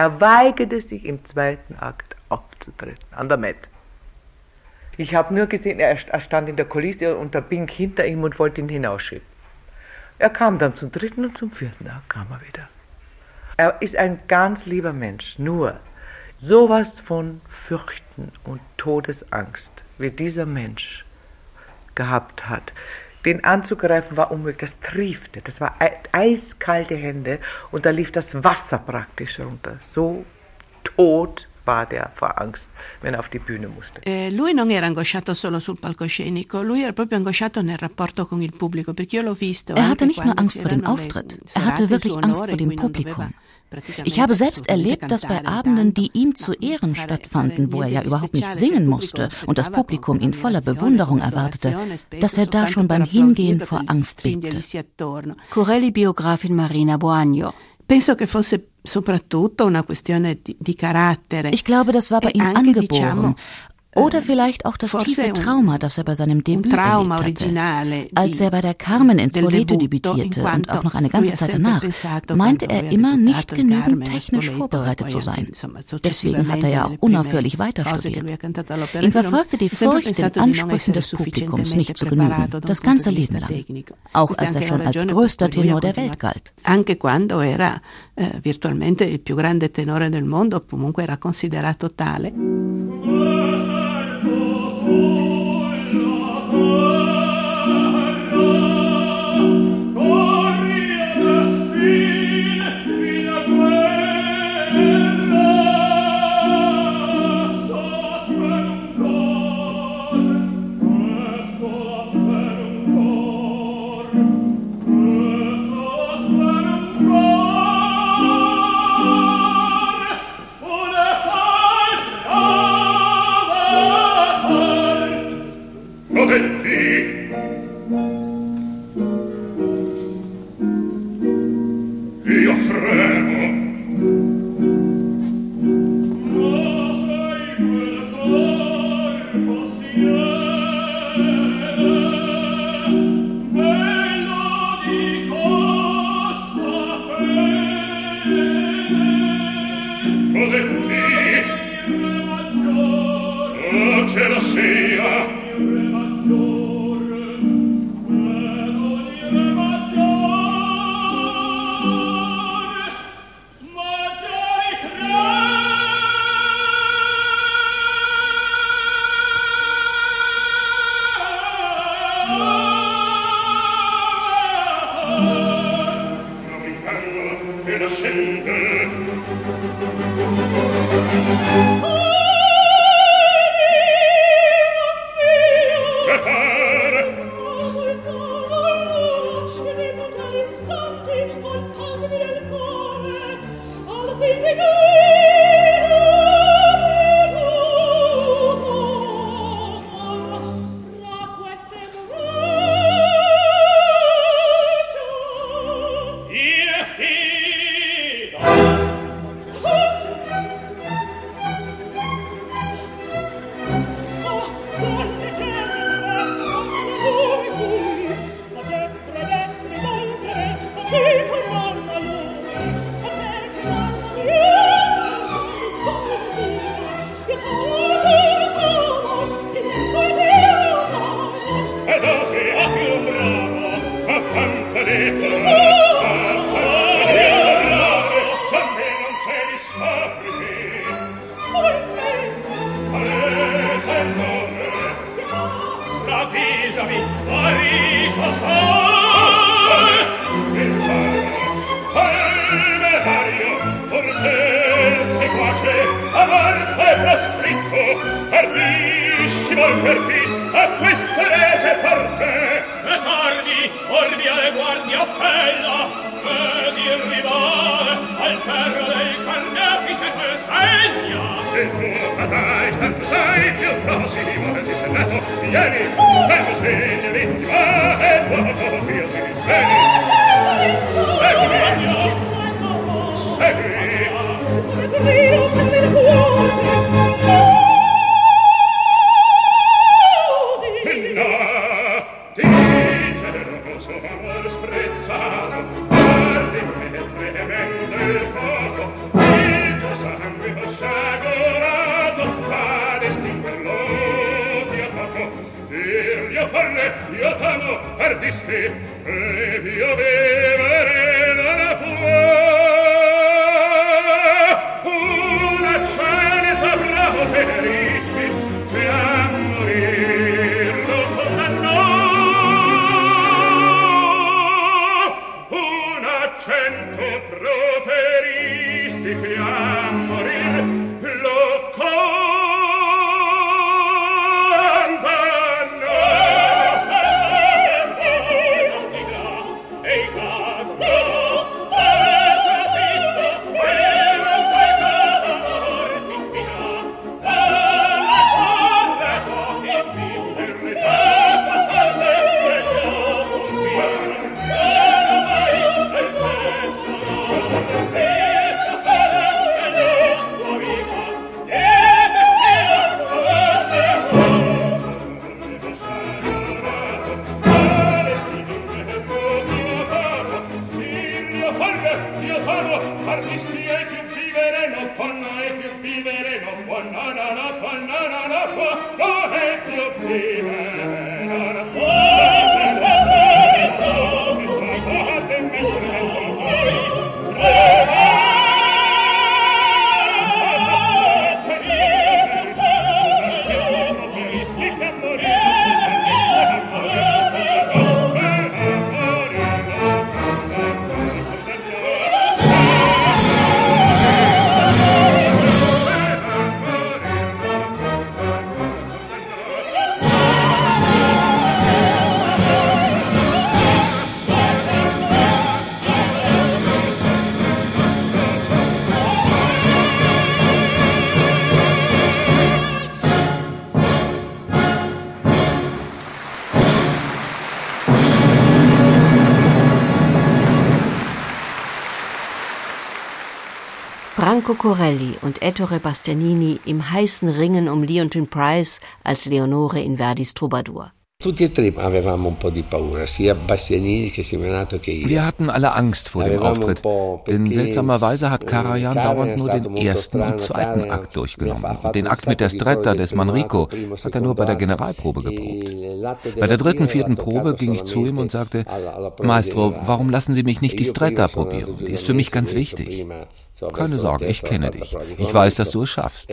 Er weigerte sich im zweiten Akt aufzutreten, an der Met. Ich habe nur gesehen, er stand in der Kulisse und der Bink hinter ihm und wollte ihn hinausschieben. Er kam dann zum dritten und zum vierten Akt kam er wieder. Er ist ein ganz lieber Mensch, nur sowas von Fürchten und Todesangst, wie dieser Mensch gehabt hat, den anzugreifen war unmöglich, das triefte, das war eiskalte Hände. Und da lief das Wasser praktisch runter. So tot war der vor Angst, wenn er auf die Bühne musste. Eh, lui non era angosciato solo sul palcoscenico, lui era proprio angosciato nel rapporto con il pubblico, perché io l'ho visto. Er hatte nicht nur Angst vor dem Auftritt, er hatte wirklich Angst vor dem Publikum. Ich habe selbst erlebt, dass bei Abenden, die ihm zu Ehren stattfanden, wo er ja überhaupt nicht singen musste und das Publikum ihn voller Bewunderung erwartete, dass er da schon beim Hingehen vor Angst bebte. Corelli-Biografin Marina Boagno. Penso che fosse soprattutto una questione di carattere. Ich glaube, das war bei ihm angeboren. Oder vielleicht auch das tiefe Trauma, das er bei seinem Debüt erlebt hatte. Als er bei der Carmen in Spoleto debütierte und auch noch eine ganze Zeit danach, meinte er immer nicht genügend technisch vorbereitet zu sein. Deswegen hat er ja auch unaufhörlich weiter studiert. Ihn verfolgte die Furcht, den Ansprüchen des Publikums nicht zu genügen, das ganze Leben lang. Auch als er schon als größter Tenor der Welt galt. Anche quando era eh, virtualmente il più grande tenore del mondo, comunque era considerato tale. Perdisci, volgerti, a questa rete per te, Orvia e guardia appella, ed il rivale al ferro dei carnefice che sveglia. E tu, patai, stanco sei, più prossimo del dissennato, vieni, uh! vengo sveglia vittima, e dopo via ti risvegli. Segui, segui, segui, segui, segui, segui, segui, segui, segui, lontano ardisti e piovere Corelli und Ettore Bastianini im heißen Ringen um Leontyne Price als Leonore in Verdis Troubadour. Wir hatten alle Angst vor dem Auftritt, denn seltsamerweise hat Karajan dauernd nur den ersten und zweiten Akt durchgenommen. Und den Akt mit der Stretta des Manrico hat er nur bei der Generalprobe geprobt. Bei der dritten, vierten Probe ging ich zu ihm und sagte, Maestro, warum lassen Sie mich nicht die Stretta probieren? Die ist für mich ganz wichtig. Keine Sorge, ich kenne dich. Ich weiß, dass du es schaffst.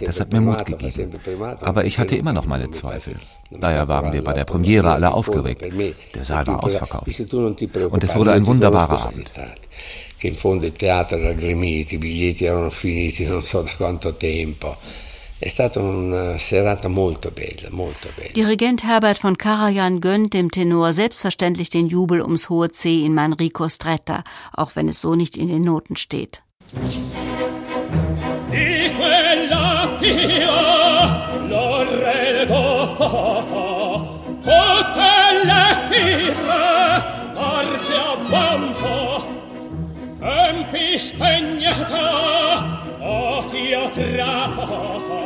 Das hat mir Mut gegeben. Aber ich hatte immer noch meine Zweifel. Daher waren wir bei der Premiere alle aufgeregt. Der Saal war ausverkauft. Und es wurde ein wunderbarer Abend. Che in fondo il teatro era gremito, i biglietti erano finiti non so da quanto tempo. È stata una serata molto bella, molto bella. Dirigent Herbert von Karajan gönnt dem Tenor selbstverständlich den Jubel ums hohe C in Manrico Stretta, auch wenn es so nicht in den Noten steht. Di quella io non redo tutte le firme arsi a bampo, empi spegnata, occhio trapo,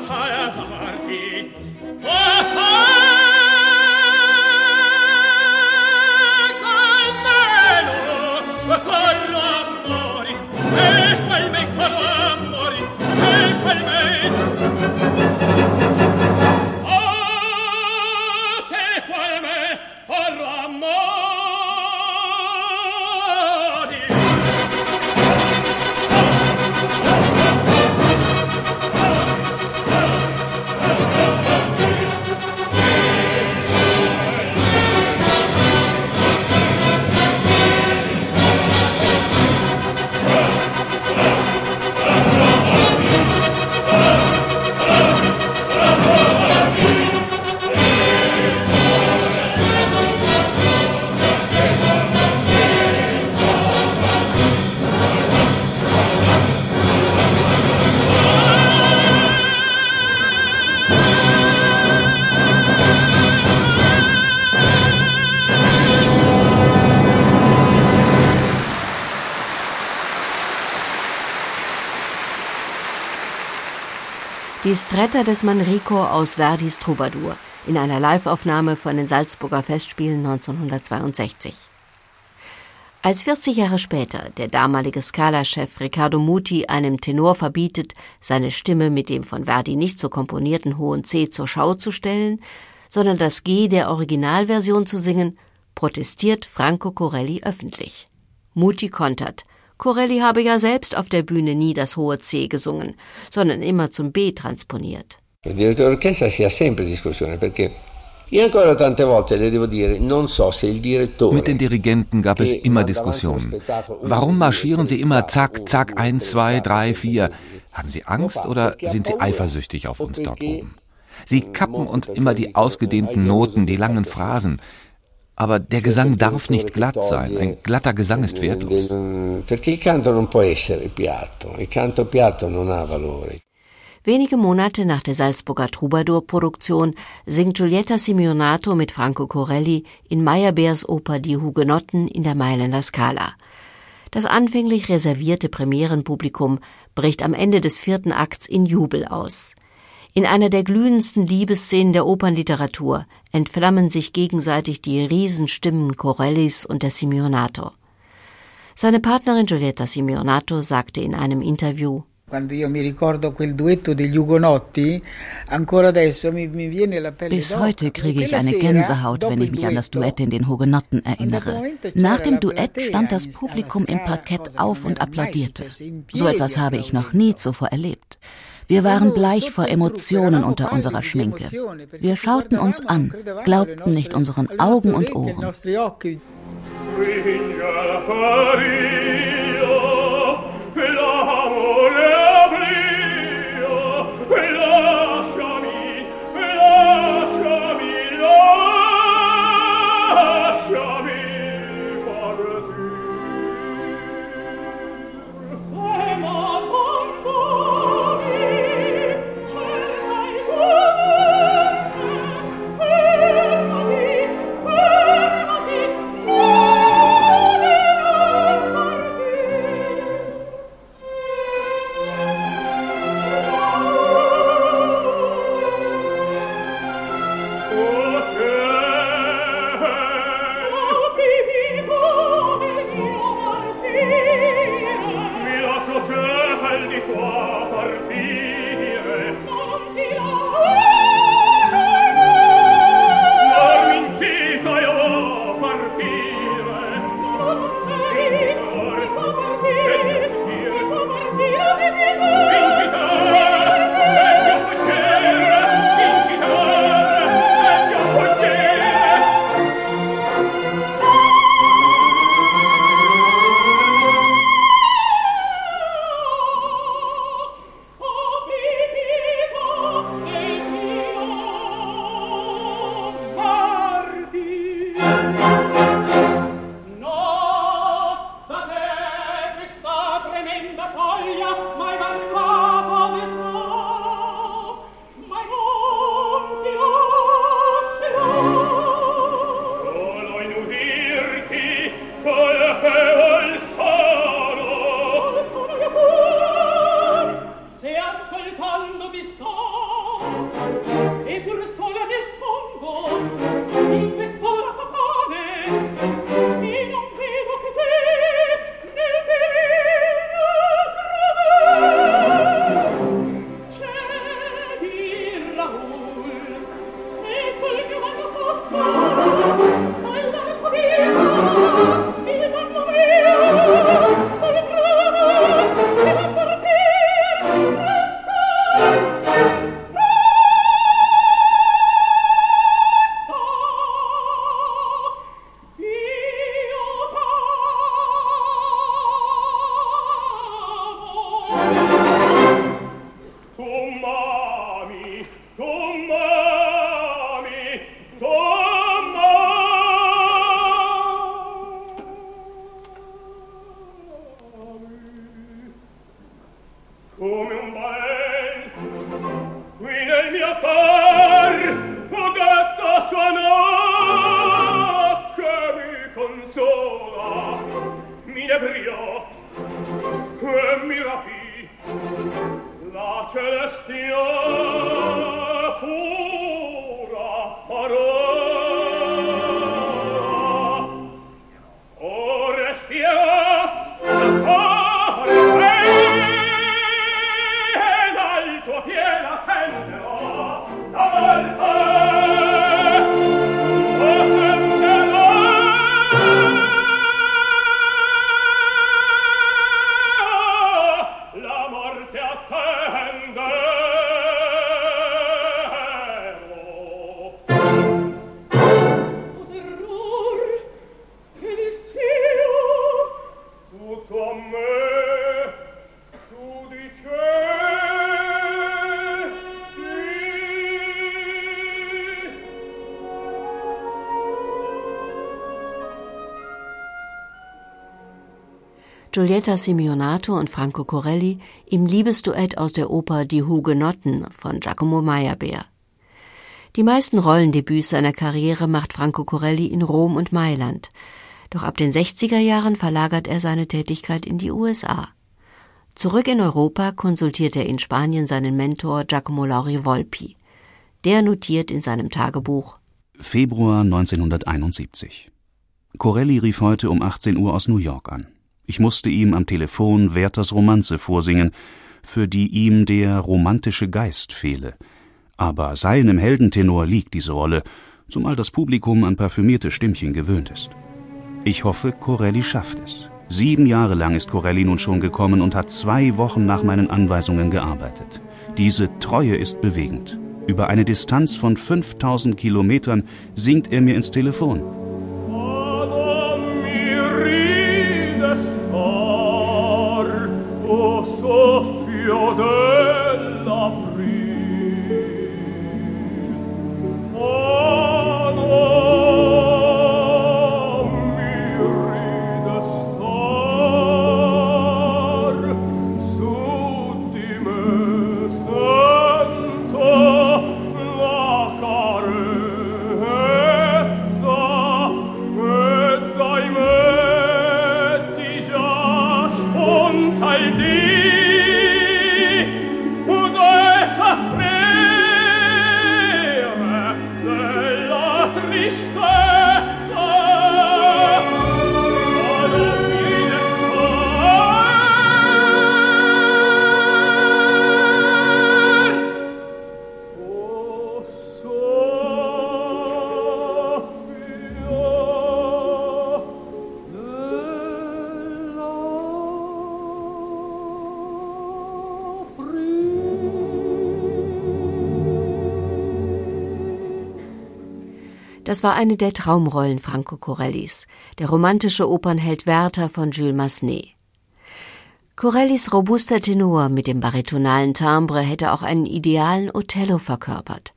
Die Stretta des Manrico aus Verdis Troubadour in einer Liveaufnahme von den Salzburger Festspielen 1962. Als 40 Jahre später der damalige Scala-Chef Riccardo Muti einem Tenor verbietet, seine Stimme mit dem von Verdi nicht so komponierten hohen C zur Schau zu stellen, sondern das G der Originalversion zu singen, protestiert Franco Corelli öffentlich. Muti kontert, Corelli habe ja selbst auf der Bühne nie das hohe C gesungen, sondern immer zum B transponiert. Il direttore d'orchestra si ha sempre discussione perché mit den Dirigenten gab es immer Diskussionen. Warum marschieren sie immer zack, zack, eins, zwei, drei, vier? Haben sie Angst oder sind sie eifersüchtig auf uns dort oben? Sie kappen uns immer die ausgedehnten Noten, die langen Phrasen. Aber der Gesang darf nicht glatt sein. Ein glatter Gesang ist wertlos. Perché il canto non può essere piatto. Il canto piatto non ha valore. Wenige Monate nach der Salzburger Troubadour-Produktion singt Giulietta Simeonato mit Franco Corelli in Meyerbeers Oper Die Hugenotten in der Mailänder Scala. Das anfänglich reservierte Premierenpublikum bricht am Ende des vierten Akts in Jubel aus. In einer der glühendsten Liebesszenen der Opernliteratur entflammen sich gegenseitig die Riesenstimmen Corellis und der Simeonato. Seine Partnerin Giulietta Simeonato sagte in einem Interview, quando io mi ricordo quel duetto degli Ugonotti, ancora adesso mi, mi viene la pelle Bis heute kriege ich eine Gänsehaut, wenn ich mich an das Duett in den Hugenotten erinnere. Nach dem Duett stand das Publikum im Parkett auf und applaudierte. So etwas habe ich noch nie zuvor erlebt. Wir waren bleich vor Emotionen unter unserer Schminke. Wir schauten uns an, glaubten nicht unseren Augen und Ohren. Quella amore mio, quella Giulietta Simeonato und Franco Corelli im Liebesduett aus der Oper Die Hugenotten von Giacomo Meyerbeer. Die meisten Rollendebüts seiner Karriere macht Franco Corelli in Rom und Mailand. Doch ab den 60er Jahren verlagert er seine Tätigkeit in die USA. Zurück in Europa konsultiert er in Spanien seinen Mentor Giacomo Lauri Volpi. Der notiert in seinem Tagebuch Februar 1971. Corelli rief heute um 18 Uhr aus New York an. Ich musste ihm am Telefon Werthers Romanze vorsingen, für die ihm der romantische Geist fehle. Aber seinem Heldentenor liegt diese Rolle, zumal das Publikum an parfümierte Stimmchen gewöhnt ist. Ich hoffe, Corelli schafft es. Sieben Jahre lang ist Corelli nun schon gekommen und hat zwei Wochen nach meinen Anweisungen gearbeitet. Diese Treue ist bewegend. Über eine Distanz von 5000 Kilometern singt er mir ins Telefon. Das war eine der Traumrollen Franco Corellis, der romantische Opernheld Werther von Jules Massenet. Corellis robuster Tenor mit dem baritonalen Timbre hätte auch einen idealen Othello verkörpert.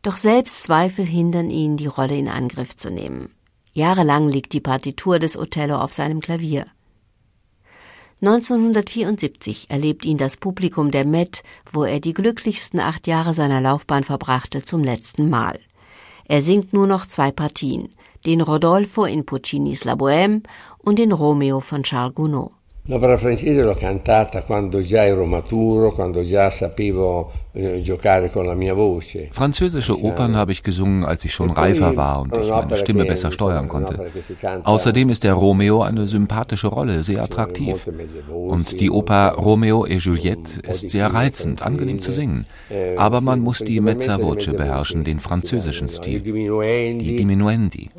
Doch Selbstzweifel hindern ihn, die Rolle in Angriff zu nehmen. Jahrelang liegt die Partitur des Othello auf seinem Klavier. 1974 erlebt ihn das Publikum der Met, wo er die glücklichsten acht Jahre seiner Laufbahn verbrachte, zum letzten Mal. Er singt nur noch zwei Partien, den Rodolfo in Puccinis La Bohème und den Romeo von Charles Gounod. L'opera francese l'ho cantata quando già ero maturo, quando già sapevo eh, giocare con la mia voce. Französische Opern habe ich gesungen, als ich schon reifer war und ich meine Stimme besser steuern konnte. Außerdem ist der Romeo eine sympathische Rolle, sehr attraktiv. Und die Oper Romeo et Juliette ist sehr reizend, angenehm zu singen. Eh, Aber man muss die Mezza Voce beherrschen, den französischen Stil. Die Diminuendi.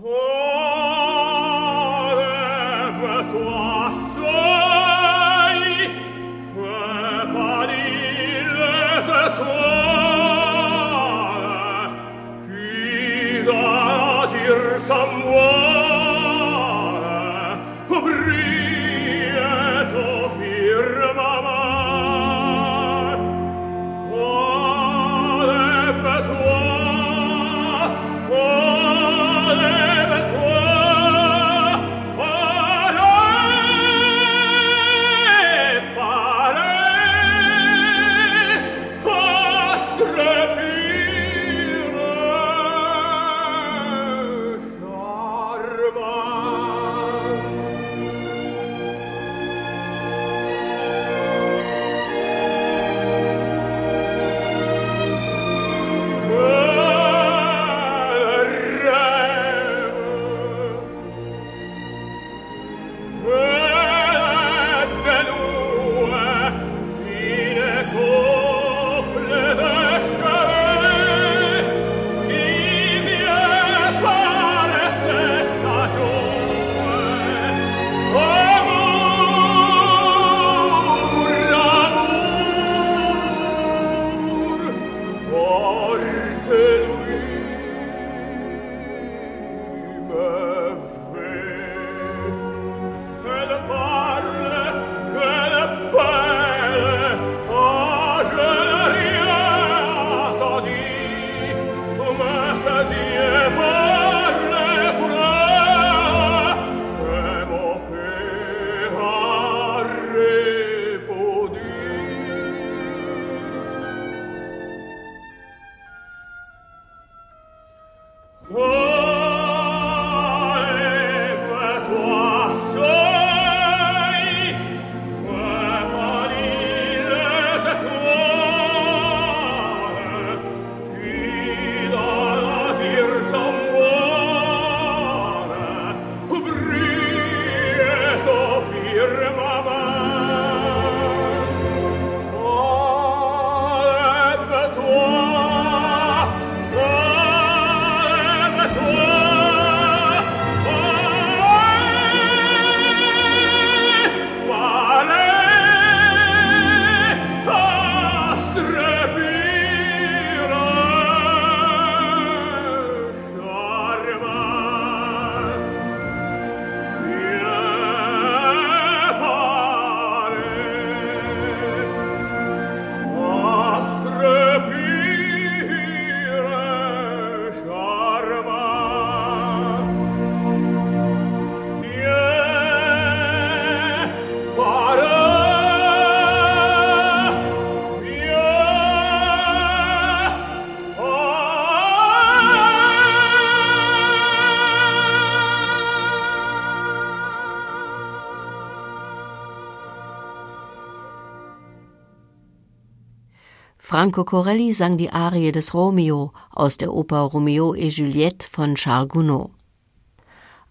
Franco Corelli sang die Arie des Romeo aus der Oper Romeo et Juliette von Charles Gounod.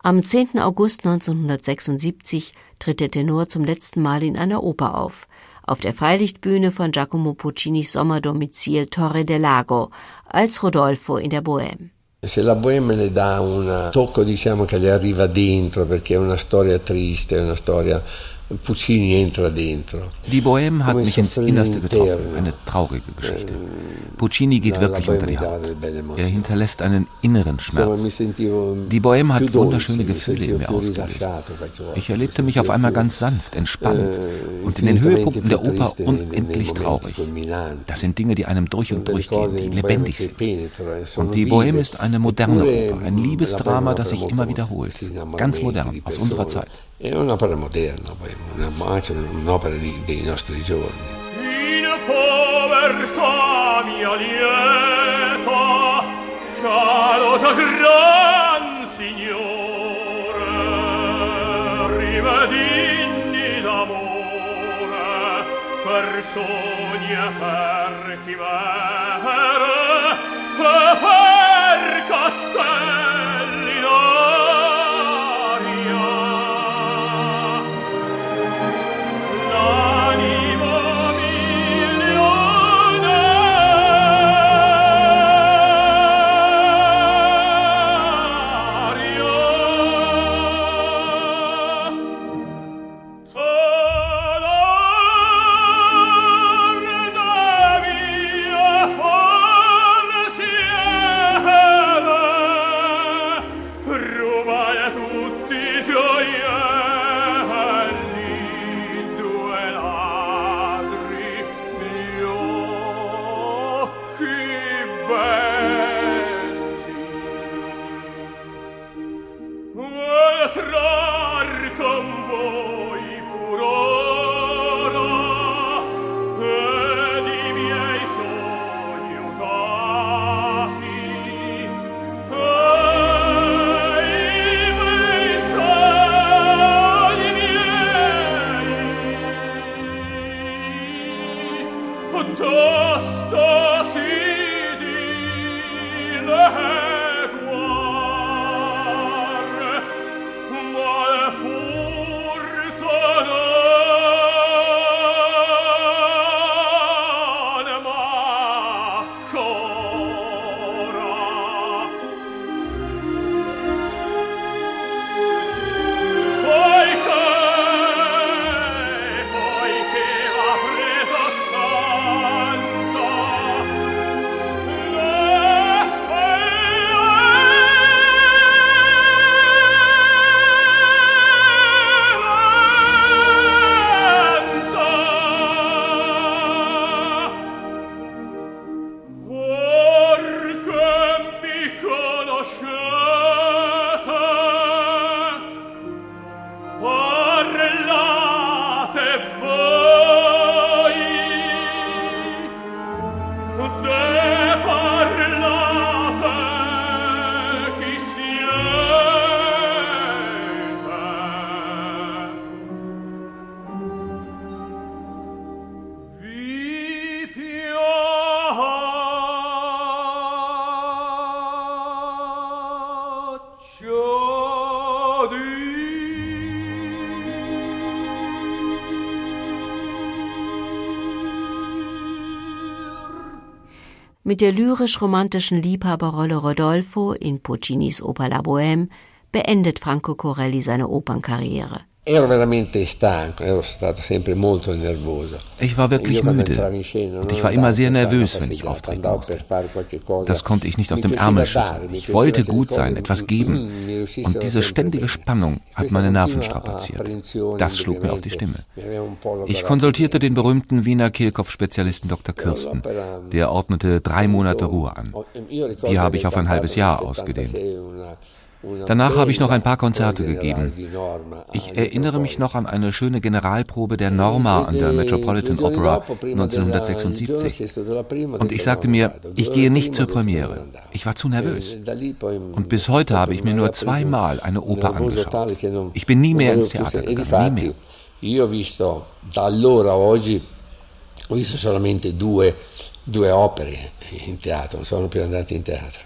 Am 10. August 1976 tritt der Tenor zum letzten Mal in einer Oper auf, auf der Freilichtbühne von Giacomo Puccinis Sommerdomizil Torre del Lago als Rodolfo in der Bohème. Se la Bohème le dà un tocco diciamo che le arriva dentro perché è una storia triste, è una storia. Die Bohème hat mich ins Innerste getroffen, eine traurige Geschichte. Puccini geht wirklich unter die Haut. Er hinterlässt einen inneren Schmerz. Die Bohème hat wunderschöne Gefühle in mir ausgelöst. Ich erlebte mich auf einmal ganz sanft, entspannt und in den Höhepunkten der Oper unendlich traurig. Das sind Dinge, die einem durch und durch gehen, die lebendig sind. Und die Bohème ist eine moderne Oper, ein Liebesdrama, das sich immer wiederholt. Ganz modern, aus unserer Zeit. È un'opera moderna, poi, un'opera di, dei nostri giorni. In povertà mia lieta, scialota gran signore, rivedinni d'amore, per sogni e per chimere, e per Mit der lyrisch-romantischen Liebhaberrolle Rodolfo in Puccinis Oper La Bohème beendet Franco Corelli seine Opernkarriere. Ero veramente stanco, ero stato sempre molto nervoso. Ich war wirklich müde und ich war immer sehr nervös, wenn ich auftreten musste. Das konnte ich nicht aus dem Ärmel schütteln. Ich wollte gut sein, etwas geben. Und diese ständige Spannung hat meine Nerven strapaziert. Das schlug mir auf die Stimme. Ich konsultierte den berühmten Wiener Kehlkopfspezialisten Dr. Kirsten. Der ordnete drei Monate Ruhe an. Die habe ich auf ein halbes Jahr ausgedehnt. Danach habe ich noch ein paar Konzerte gegeben. Ich erinnere mich noch an eine schöne Generalprobe der Norma an der Metropolitan Opera 1976. Und ich sagte mir, ich gehe nicht zur Premiere. Ich war zu nervös. Und bis heute habe ich mir nur zweimal eine Oper angeschaut. Ich bin nie mehr ins Theater gegangen, nie mehr. Io ho visto da allora oggi ho visto solamente due, due opere in teatro, non sono più andati in teatro.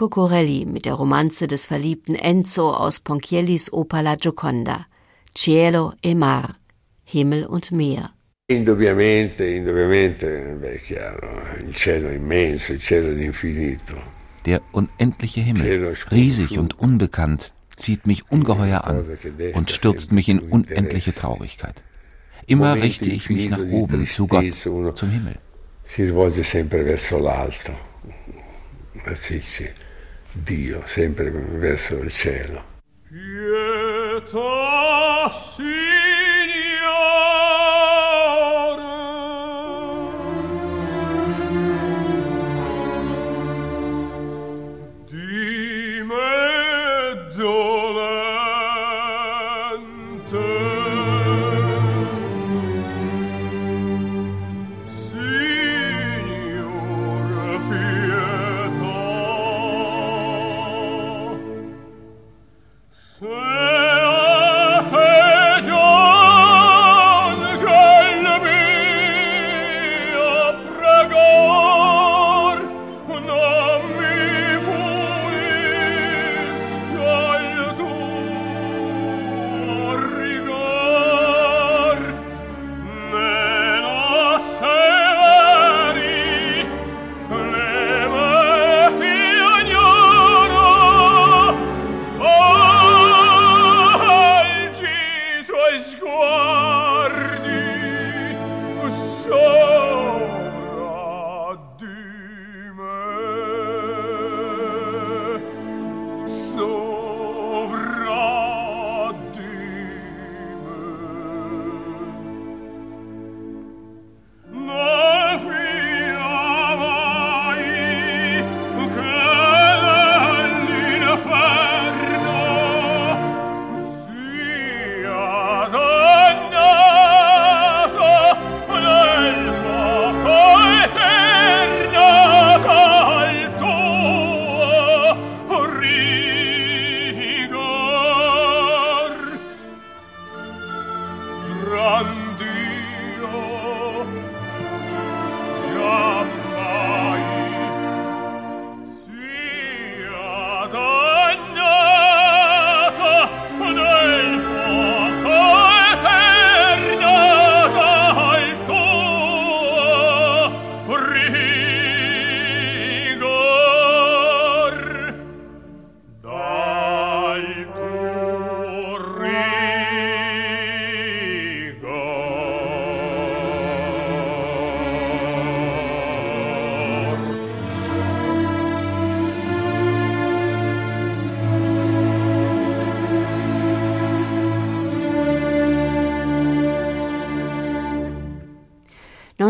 Franco Corelli mit der Romanze des verliebten Enzo aus Ponchiellis Oper La Gioconda. Cielo e Mar, Himmel und Meer. Indubbiamente, indubbiamente, beh, chiaro, il cielo immenso, il cielo infinito. Der unendliche Himmel, riesig und unbekannt, zieht mich ungeheuer an und stürzt mich in unendliche Traurigkeit. Immer richte ich mich nach oben, zu Gott, zum Himmel. Si rivolge sempre verso l'alto. Sì, sì, Dio, sempre verso il cielo. Pietà, –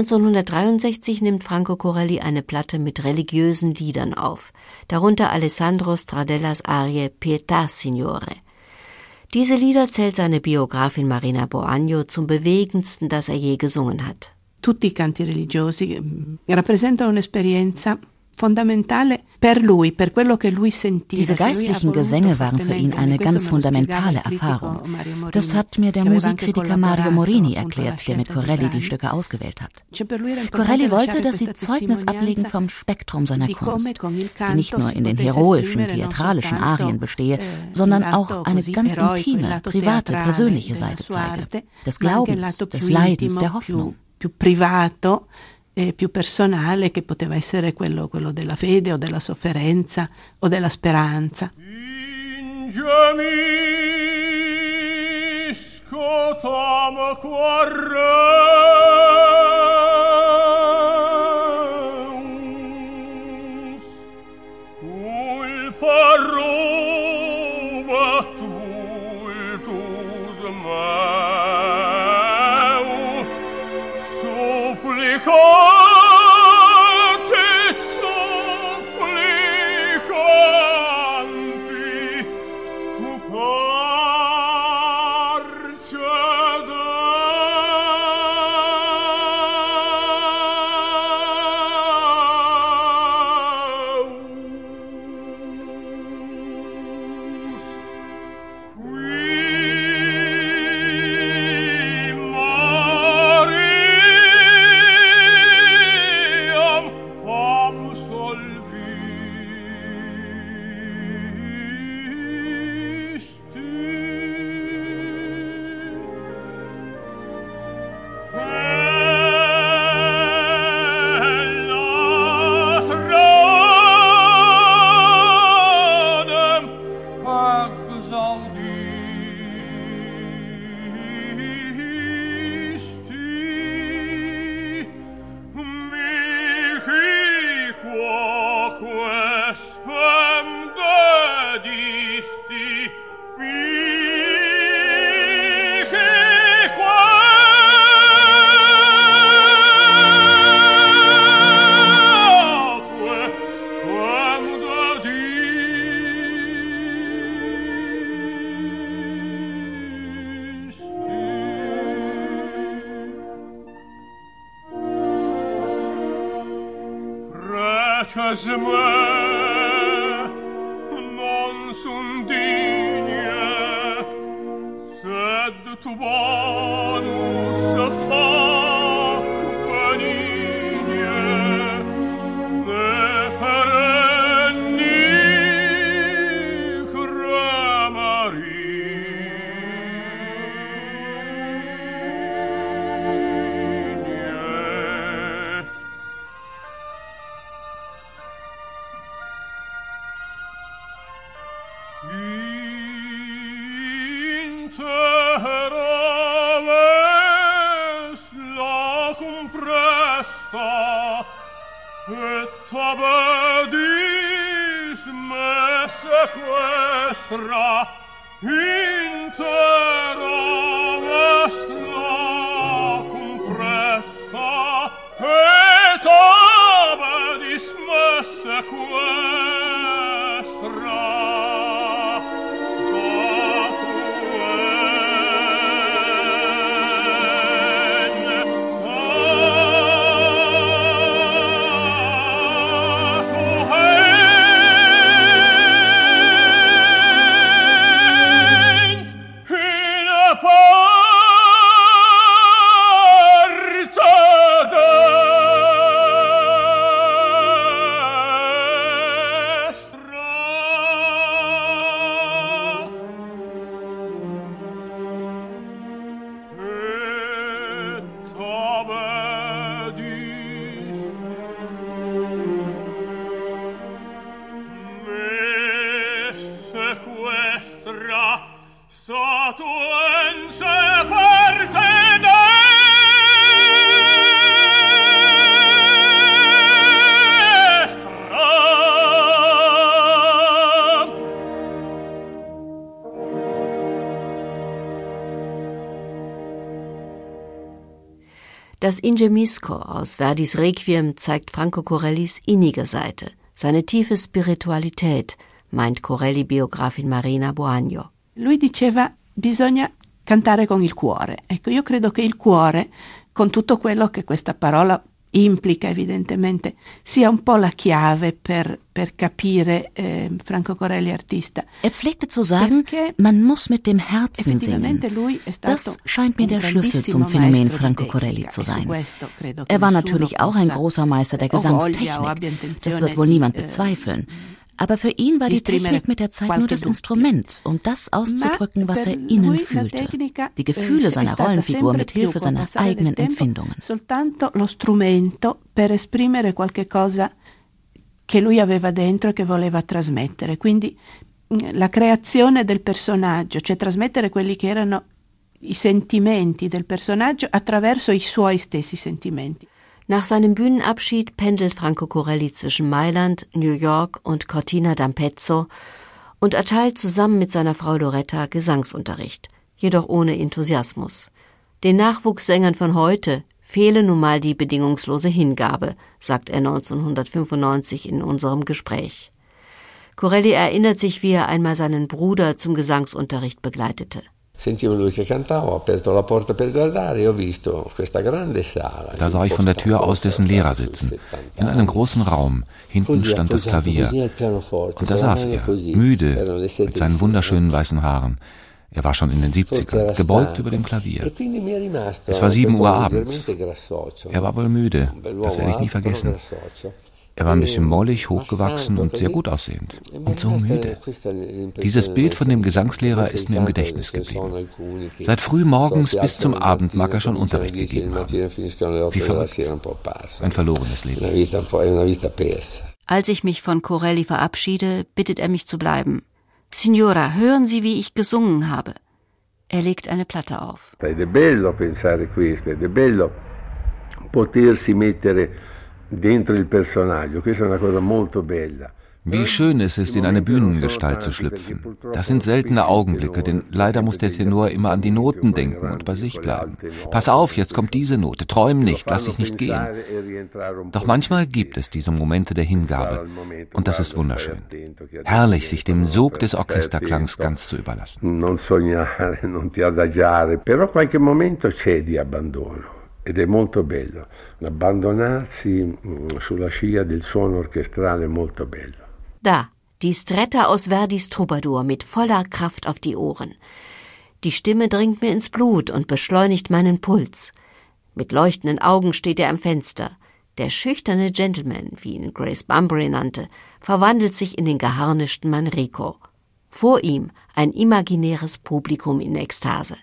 1963 nimmt Franco Corelli eine Platte mit religiösen Liedern auf, darunter Alessandro Stradellas Arie Pietà Signore. Diese Lieder zählt seine Biografin Marina Boagno zum bewegendsten, das er je gesungen hat. Tutti i canti religiosi mm, rappresentano un'esperienza Diese geistlichen Gesänge waren für ihn eine ganz fundamentale Erfahrung. Das hat mir der Musikkritiker Mario Morini erklärt, der mit Corelli die Stücke ausgewählt hat. Corelli wollte, dass sie Zeugnis ablegen vom Spektrum seiner Kunst, die nicht nur in den heroischen, theatralischen Arien bestehe, eh, sondern auch eine ganz intime, private, persönliche Seite zeige, des Glaubens, des Leidens, der Hoffnung. più privato eh, più personale che poteva essere quello, quello, della fede o della sofferenza o della speranza. Ingiamisco tam quarre Das Ingemisco aus Verdis Requiem zeigt Franco Corellis innige Seite, seine tiefe Spiritualität, meint Corelli-Biografin Marina Boagno. Lui diceva bisogna cantare con il cuore. Ecco, io credo che il cuore, con tutto quello che questa parola implica evidentemente, sia un po' la chiave per, per capire eh, Franco Corelli artista. Er pflegte zu sagen, man muss mit dem Herzen singen. Das scheint mir der Schlüssel zum Phänomen Franco Corelli zu sein. Er war natürlich auch ein großer Meister der Gesangstechnik. Das wird wohl niemand bezweifeln. Aber für ihn war die Technik mit der Zeit nur das Instrument, um das auszudrücken, was er innen fühlte. Die Gefühle eh, seiner Rollenfigur mit Hilfe seiner eigenen Empfindungen. Soltanto lo strumento per esprimere qualche cosa che lui aveva dentro e che voleva trasmettere. Quindi mm, la creazione del personaggio, cioè trasmettere quelli che erano i sentimenti del personaggio attraverso i suoi stessi sentimenti. Nach seinem Bühnenabschied pendelt Franco Corelli zwischen Mailand, New York und Cortina d'Ampezzo und erteilt zusammen mit seiner Frau Loretta Gesangsunterricht, jedoch ohne Enthusiasmus. Den Nachwuchssängern von heute fehle nun mal die bedingungslose Hingabe, sagt er 1995 in unserem Gespräch. Corelli erinnert sich, wie er einmal seinen Bruder zum Gesangsunterricht begleitete. Sentivo lui che cantava, ho aperto la porta per guardare e ho visto questa grande sala. Da sah ich von der Tür aus dessen Lehrer sitzen, in einem großen Raum. Hinten stand das Klavier. Und da saß er, müde, mit seinen wunderschönen weißen Haaren. Er war schon in den 70ern, gebeugt über dem Klavier. Es war sieben Uhr abends. Er war wohl müde, das werde ich nie vergessen. Er war ein bisschen mollig, hochgewachsen und sehr gut aussehend. Und so müde. Dieses Bild von dem Gesangslehrer ist mir im Gedächtnis geblieben. Seit früh morgens bis zum Abend mag er schon Unterricht gegeben haben. Wie verrückt. Ein verlorenes Leben. Als ich mich von Corelli verabschiede, bittet er mich zu bleiben. Signora, hören Sie, wie ich gesungen habe. Er legt eine Platte auf. Ed è bello pensare questo, ed è bello potersi mettere dentro il personaggio. Questa è una cosa molto bella. Wie schön es ist, in eine Bühnengestalt zu schlüpfen. Das sind seltene Augenblicke, denn leider muss der Tenor immer an die Noten denken und bei sich bleiben. Pass auf, jetzt kommt diese Note, träum nicht, lass dich nicht gehen. Doch manchmal gibt es diese Momente der Hingabe und das ist wunderschön. Herrlich, sich dem Sog des Orchesterklangs ganz zu überlassen. Non sognare, non ti adagiare, però qualche momento c'è di abbandono. Ed è molto bello. Abbandonarsi mm, sulla scia del suono orchestrale è molto bello. Da, die Stretta aus Verdis Troubadour mit voller Kraft auf die Ohren. Die Stimme dringt mir ins Blut und beschleunigt meinen Puls. Mit leuchtenden Augen steht er am Fenster. Der schüchterne Gentleman, wie ihn Grace Bunbury nannte, verwandelt sich in den geharnischten Manrico. Vor ihm ein imaginäres Publikum in Ekstase.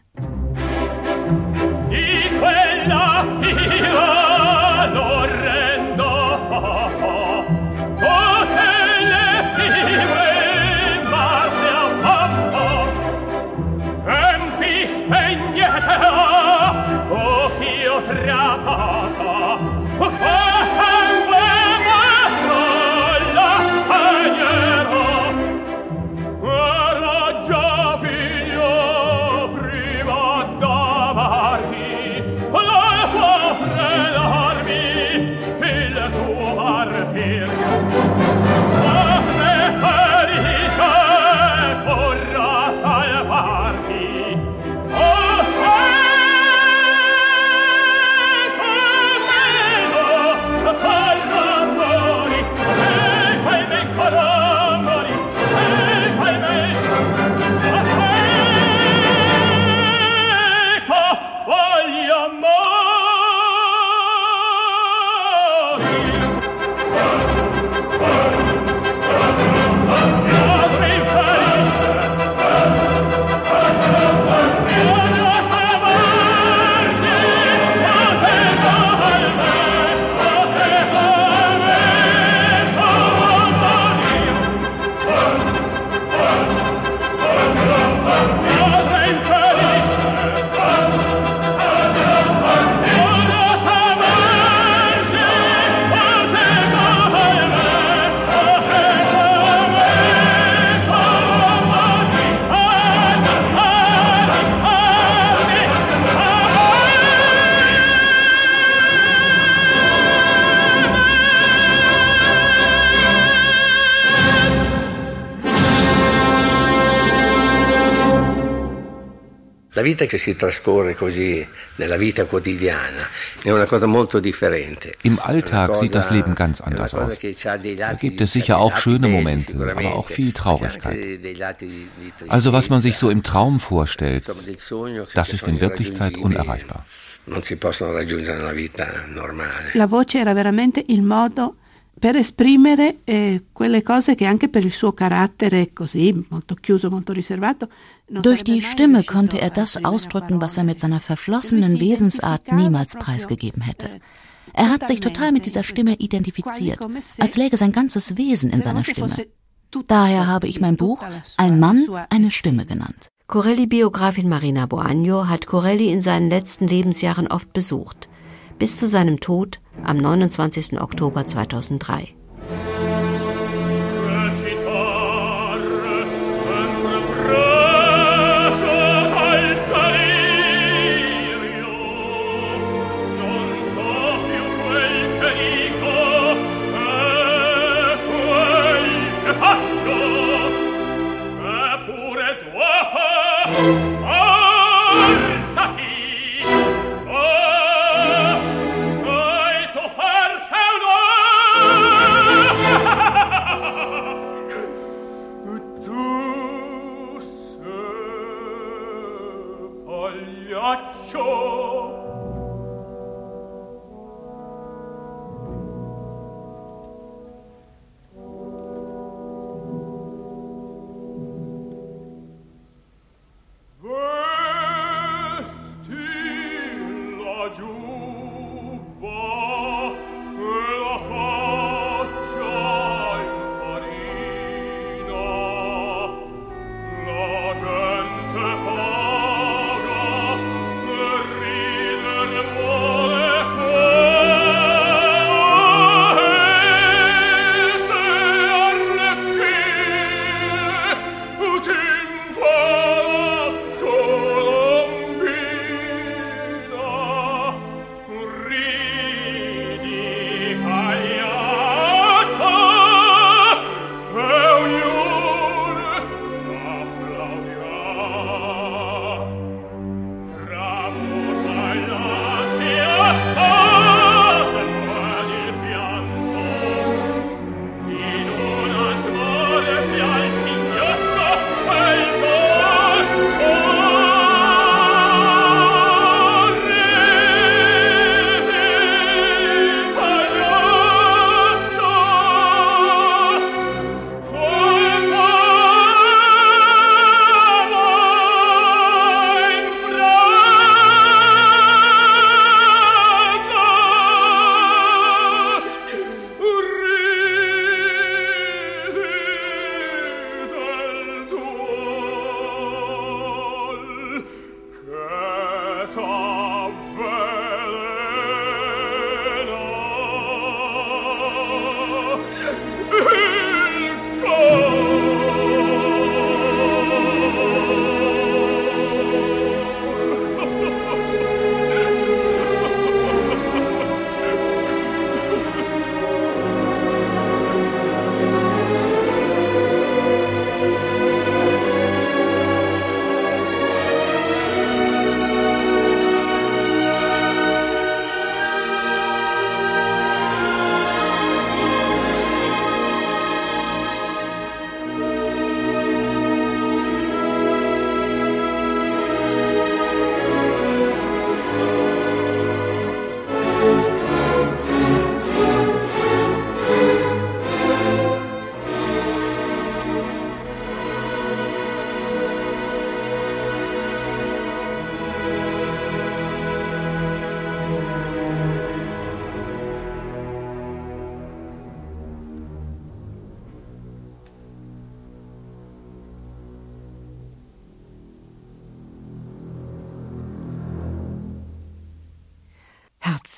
Vita che si trascorre così nella vita quotidiana è una cosa molto differente. Im Alltag sieht das Leben ganz anders aus. Da gibt es sicher auch schöne Momente, aber auch viel Traurigkeit. Also was man sich so im Traum vorstellt, das ist in Wirklichkeit unerreichbar. Non si possono raggiungere nella vita normale. La voce era veramente il modo per esprimere eh, quelle cose che anche per il suo carattere così molto chiuso, molto riservato. Durch die Stimme konnte er das ausdrücken, was er mit seiner verschlossenen Wesensart niemals preisgegeben hätte. Er hat sich total mit dieser Stimme identifiziert, als läge sein ganzes Wesen in seiner Stimme. Daher habe ich mein Buch Ein Mann, eine Stimme genannt. Corelli-Biografin Marina Boagno hat Corelli in seinen letzten Lebensjahren oft besucht bis zu seinem Tod am 29. Oktober 2003. ghiaccio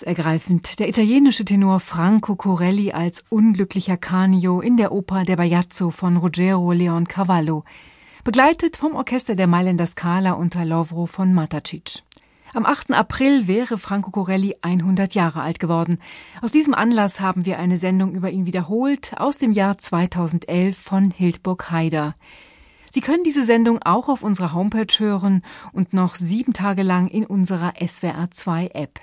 Herzergreifend. Der italienische Tenor Franco Corelli als unglücklicher Canio in der Oper Der Bajazzo von Ruggero Leon Cavallo, begleitet vom Orchester der Mailänder Scala unter Lovro von Matacic. Am 8. April wäre Franco Corelli 100 Jahre alt geworden. Aus diesem Anlass haben wir eine Sendung über ihn wiederholt aus dem Jahr 2011 von Hildburg Haider. Sie können diese Sendung auch auf unserer Homepage hören und noch sieben Tage lang in unserer SWR2 App.